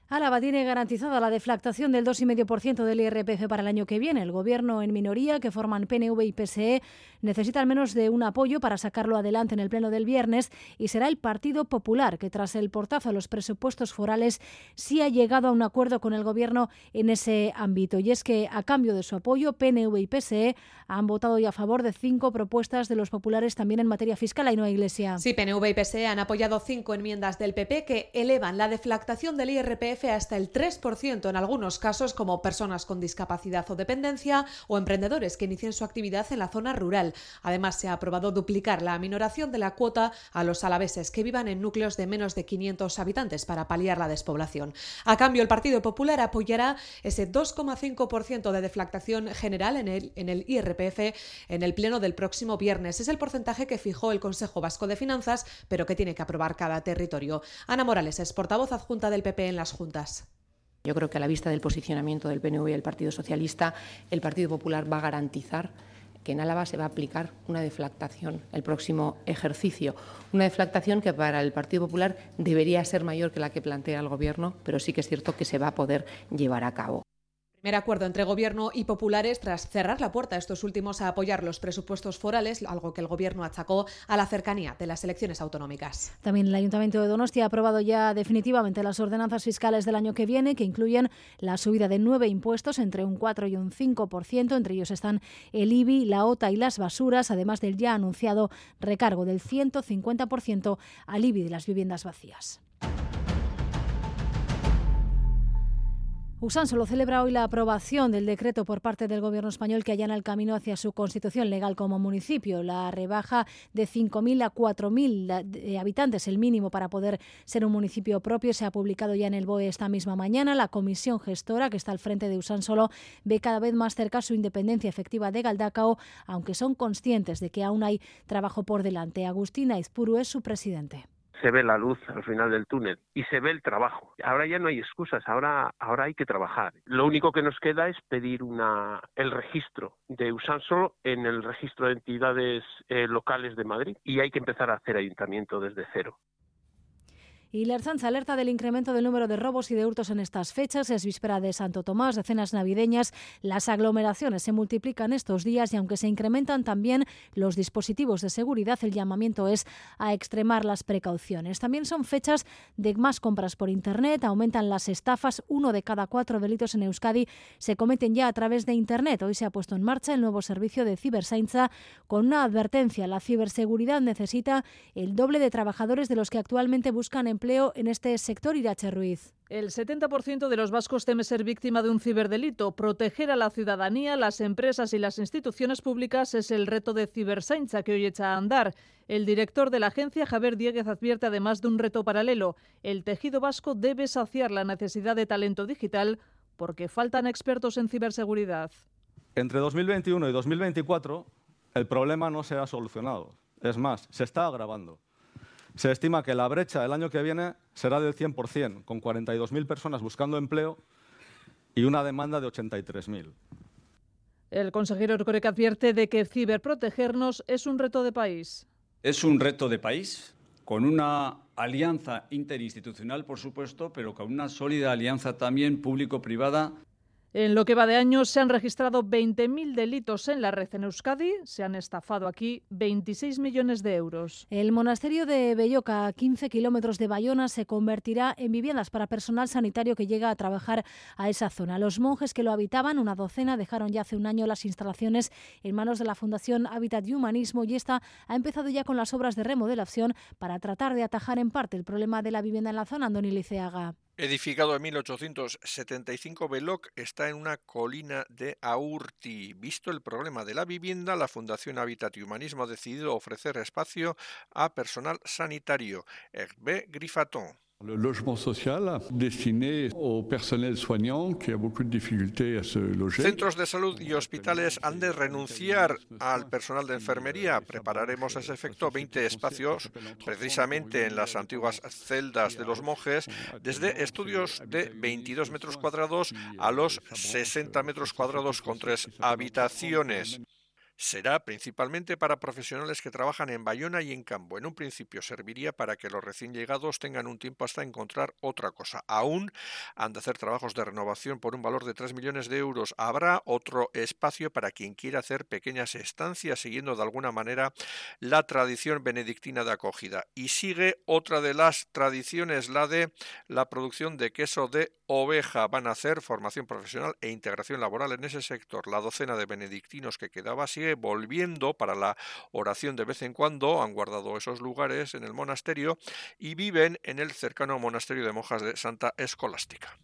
Álava tiene garantizada la deflactación del 2,5% del IRPF para el año que viene. El gobierno en minoría, que forman PNV y PSE, necesita al menos de un apoyo para sacarlo adelante en el pleno del viernes y será el Partido Popular que, tras el portazo a los presupuestos forales, sí ha llegado a un acuerdo con el gobierno en ese ámbito. Y es que, a cambio de su apoyo, PNV y PSE han votado ya a favor de cinco propuestas de los populares también en materia fiscal. Ahí no iglesia. Sí, PNV y PSE han apoyado cinco enmiendas del PP que elevan la deflactación del IRPF hasta el 3% en algunos casos como personas con discapacidad o dependencia o emprendedores que inicien su actividad en la zona rural. Además, se ha aprobado duplicar la aminoración de la cuota a los alaveses que vivan en núcleos de menos de 500 habitantes para paliar la despoblación. A cambio, el Partido Popular apoyará ese 2,5% de deflactación general en el, en el IRPF en el pleno del próximo viernes. Es el porcentaje que fijó el Consejo Vasco de Finanzas, pero que tiene que aprobar cada territorio. Ana Morales es portavoz adjunta del PP en las juntas. Yo creo que a la vista del posicionamiento del PNV y el Partido Socialista, el Partido Popular va a garantizar que en Álava se va a aplicar una deflactación el próximo ejercicio. Una deflactación que para el Partido Popular debería ser mayor que la que plantea el Gobierno, pero sí que es cierto que se va a poder llevar a cabo. Primer acuerdo entre Gobierno y populares tras cerrar la puerta a estos últimos a apoyar los presupuestos forales, algo que el Gobierno achacó a la cercanía de las elecciones autonómicas. También el Ayuntamiento de Donostia ha aprobado ya definitivamente las ordenanzas fiscales del año que viene, que incluyen la subida de nueve impuestos entre un 4 y un 5%. Entre ellos están el IBI, la OTA y las basuras, además del ya anunciado recargo del 150% al IBI de las viviendas vacías. Usan solo celebra hoy la aprobación del decreto por parte del Gobierno español que allana el camino hacia su constitución legal como municipio. La rebaja de 5.000 a 4.000 habitantes, el mínimo para poder ser un municipio propio, se ha publicado ya en el BOE esta misma mañana. La comisión gestora, que está al frente de Usan solo, ve cada vez más cerca su independencia efectiva de Galdacao, aunque son conscientes de que aún hay trabajo por delante. Agustina Izpuru es su presidente. Se ve la luz al final del túnel y se ve el trabajo. Ahora ya no hay excusas, ahora, ahora hay que trabajar. Lo único que nos queda es pedir una, el registro de Usansolo en el registro de entidades eh, locales de Madrid y hay que empezar a hacer ayuntamiento desde cero. Y la Ertzaintza alerta del incremento del número de robos y de hurtos en estas fechas. Es víspera de Santo Tomás, de cenas navideñas. Las aglomeraciones se multiplican estos días y aunque se incrementan también los dispositivos de seguridad, el llamamiento es a extremar las precauciones. También son fechas de más compras por Internet, aumentan las estafas. Uno de cada cuatro delitos en Euskadi se cometen ya a través de Internet. Hoy se ha puesto en marcha el nuevo servicio de Cibersainza con una advertencia. La ciberseguridad necesita el doble de trabajadores de los que actualmente buscan empleo en este sector, Irache Ruiz. El 70% de los vascos teme ser víctima de un ciberdelito. Proteger a la ciudadanía, las empresas y las instituciones públicas es el reto de Cibersainza que hoy echa a andar. El director de la agencia, Javier Dieguez, advierte además de un reto paralelo. El tejido vasco debe saciar la necesidad de talento digital porque faltan expertos en ciberseguridad. Entre 2021 y 2024 el problema no se ha solucionado. Es más, se está agravando. Se estima que la brecha el año que viene será del 100%, con 42.000 personas buscando empleo y una demanda de 83.000. El consejero Ercorec advierte de que ciberprotegernos es un reto de país. Es un reto de país, con una alianza interinstitucional, por supuesto, pero con una sólida alianza también público-privada en lo que va de año se han registrado 20.000 delitos en la red en Euskadi. Se han estafado aquí 26 millones de euros. El monasterio de Belloca, a 15 kilómetros de Bayona, se convertirá en viviendas para personal sanitario que llega a trabajar a esa zona. Los monjes que lo habitaban, una docena, dejaron ya hace un año las instalaciones en manos de la Fundación Hábitat y Humanismo y esta ha empezado ya con las obras de remodelación para tratar de atajar en parte el problema de la vivienda en la zona. Andoni Liceaga. Edificado en 1875, Beloc está en una colina de Aurti. Visto el problema de la vivienda, la Fundación Habitat y Humanismo ha decidido ofrecer espacio a personal sanitario. Hervé Grifaton. Logement social se. Centros de salud y hospitales han de renunciar al personal de enfermería. Prepararemos a ese efecto 20 espacios precisamente en las antiguas celdas de los monjes, desde estudios de 22 metros cuadrados a los 60 metros cuadrados con tres habitaciones será principalmente para profesionales que trabajan en Bayona y en Campo. En un principio serviría para que los recién llegados tengan un tiempo hasta encontrar otra cosa. Aún han de hacer trabajos de renovación por un valor de 3 millones de euros. Habrá otro espacio para quien quiera hacer pequeñas estancias siguiendo de alguna manera la tradición benedictina de acogida. Y sigue otra de las tradiciones, la de la producción de queso de oveja. Van a hacer formación profesional e integración laboral en ese sector. La docena de benedictinos que quedaba sigue volviendo para la oración de vez en cuando, han guardado esos lugares en el monasterio y viven en el cercano monasterio de monjas de Santa Escolástica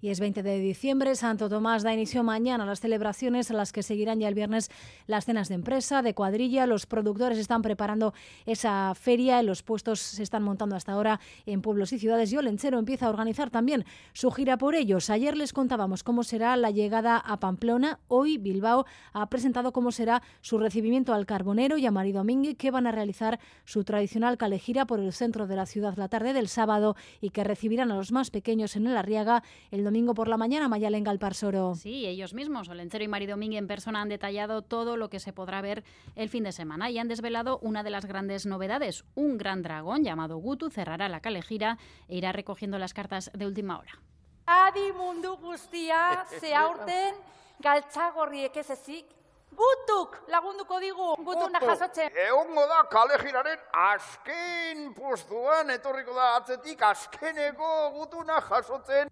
y es 20 de diciembre. Santo Tomás da inicio mañana a las celebraciones a las que seguirán ya el viernes las cenas de empresa, de cuadrilla. Los productores están preparando esa feria, los puestos se están montando hasta ahora en pueblos y ciudades y Olenchero empieza a organizar también su gira por ellos. Ayer les contábamos cómo será la llegada a Pamplona. Hoy Bilbao ha presentado cómo será su recibimiento al Carbonero y a Mari Domínguez, que van a realizar su tradicional calejira por el centro de la ciudad la tarde del sábado y que recibirán a los más pequeños en el Arriaga el domingo por la mañana, Mayalen Galparsoro. Sí, ellos mismos, Olencero y Mari Domínguez en persona han detallado todo lo que se podrá ver el fin de semana y han desvelado una de las grandes novedades. Un gran dragón llamado Gutu cerrará la calejira e irá recogiendo las cartas de última hora. Adi mundu guztia ze aurten galtzagorriek ez ezik Gutuk lagunduko digu, gutuna jasotzen. Egongo da kalejiraren asken postuan, etorriko da atzetik askeneko gutuna jasotzen.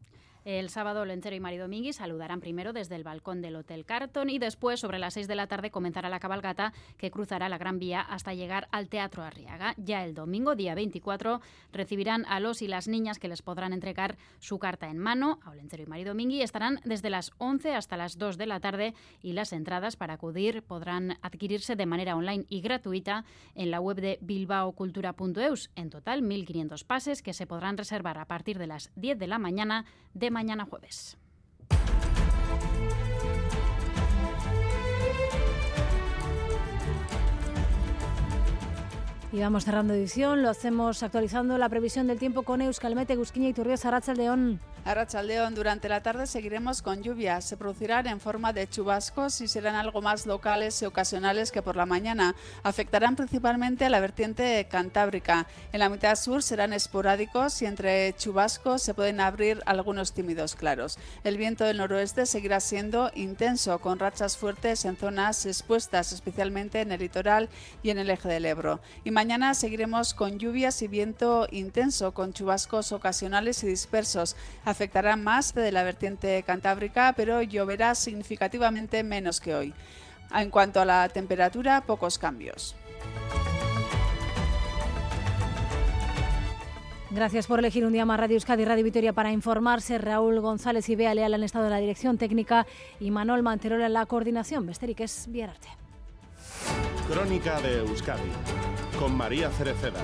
El sábado, Lencero y Mari Domingui saludarán primero desde el balcón del Hotel Carton y después, sobre las 6 de la tarde, comenzará la cabalgata que cruzará la Gran Vía hasta llegar al Teatro Arriaga. Ya el domingo, día 24, recibirán a los y las niñas que les podrán entregar su carta en mano a y Mari Domingui. Estarán desde las 11 hasta las 2 de la tarde y las entradas para acudir podrán adquirirse de manera online y gratuita en la web de bilbaocultura.eus. En total, 1.500 pases que se podrán reservar a partir de las 10 de la mañana de mañana jueves. Y vamos cerrando edición, lo hacemos actualizando la previsión del tiempo con Euskalmete, Gusquiña y Turrios Arrachaldeón. Arrachaldeón, durante la tarde seguiremos con lluvias. Se producirán en forma de chubascos y serán algo más locales y ocasionales que por la mañana. Afectarán principalmente a la vertiente cantábrica. En la mitad sur serán esporádicos y entre chubascos se pueden abrir algunos tímidos claros. El viento del noroeste seguirá siendo intenso, con rachas fuertes en zonas expuestas, especialmente en el litoral y en el eje del Ebro. Y mañana seguiremos con lluvias y viento intenso, con chubascos ocasionales y dispersos. Afectará más de la vertiente cantábrica, pero lloverá significativamente menos que hoy. En cuanto a la temperatura, pocos cambios. Gracias por elegir un día más Radio Euskadi y Radio Vitoria para informarse. Raúl González y Bea Leal han estado en la dirección técnica y Manuel Manterola en la coordinación. Besterik es Vierarte. Crónica de Euskadi con María Cereceda.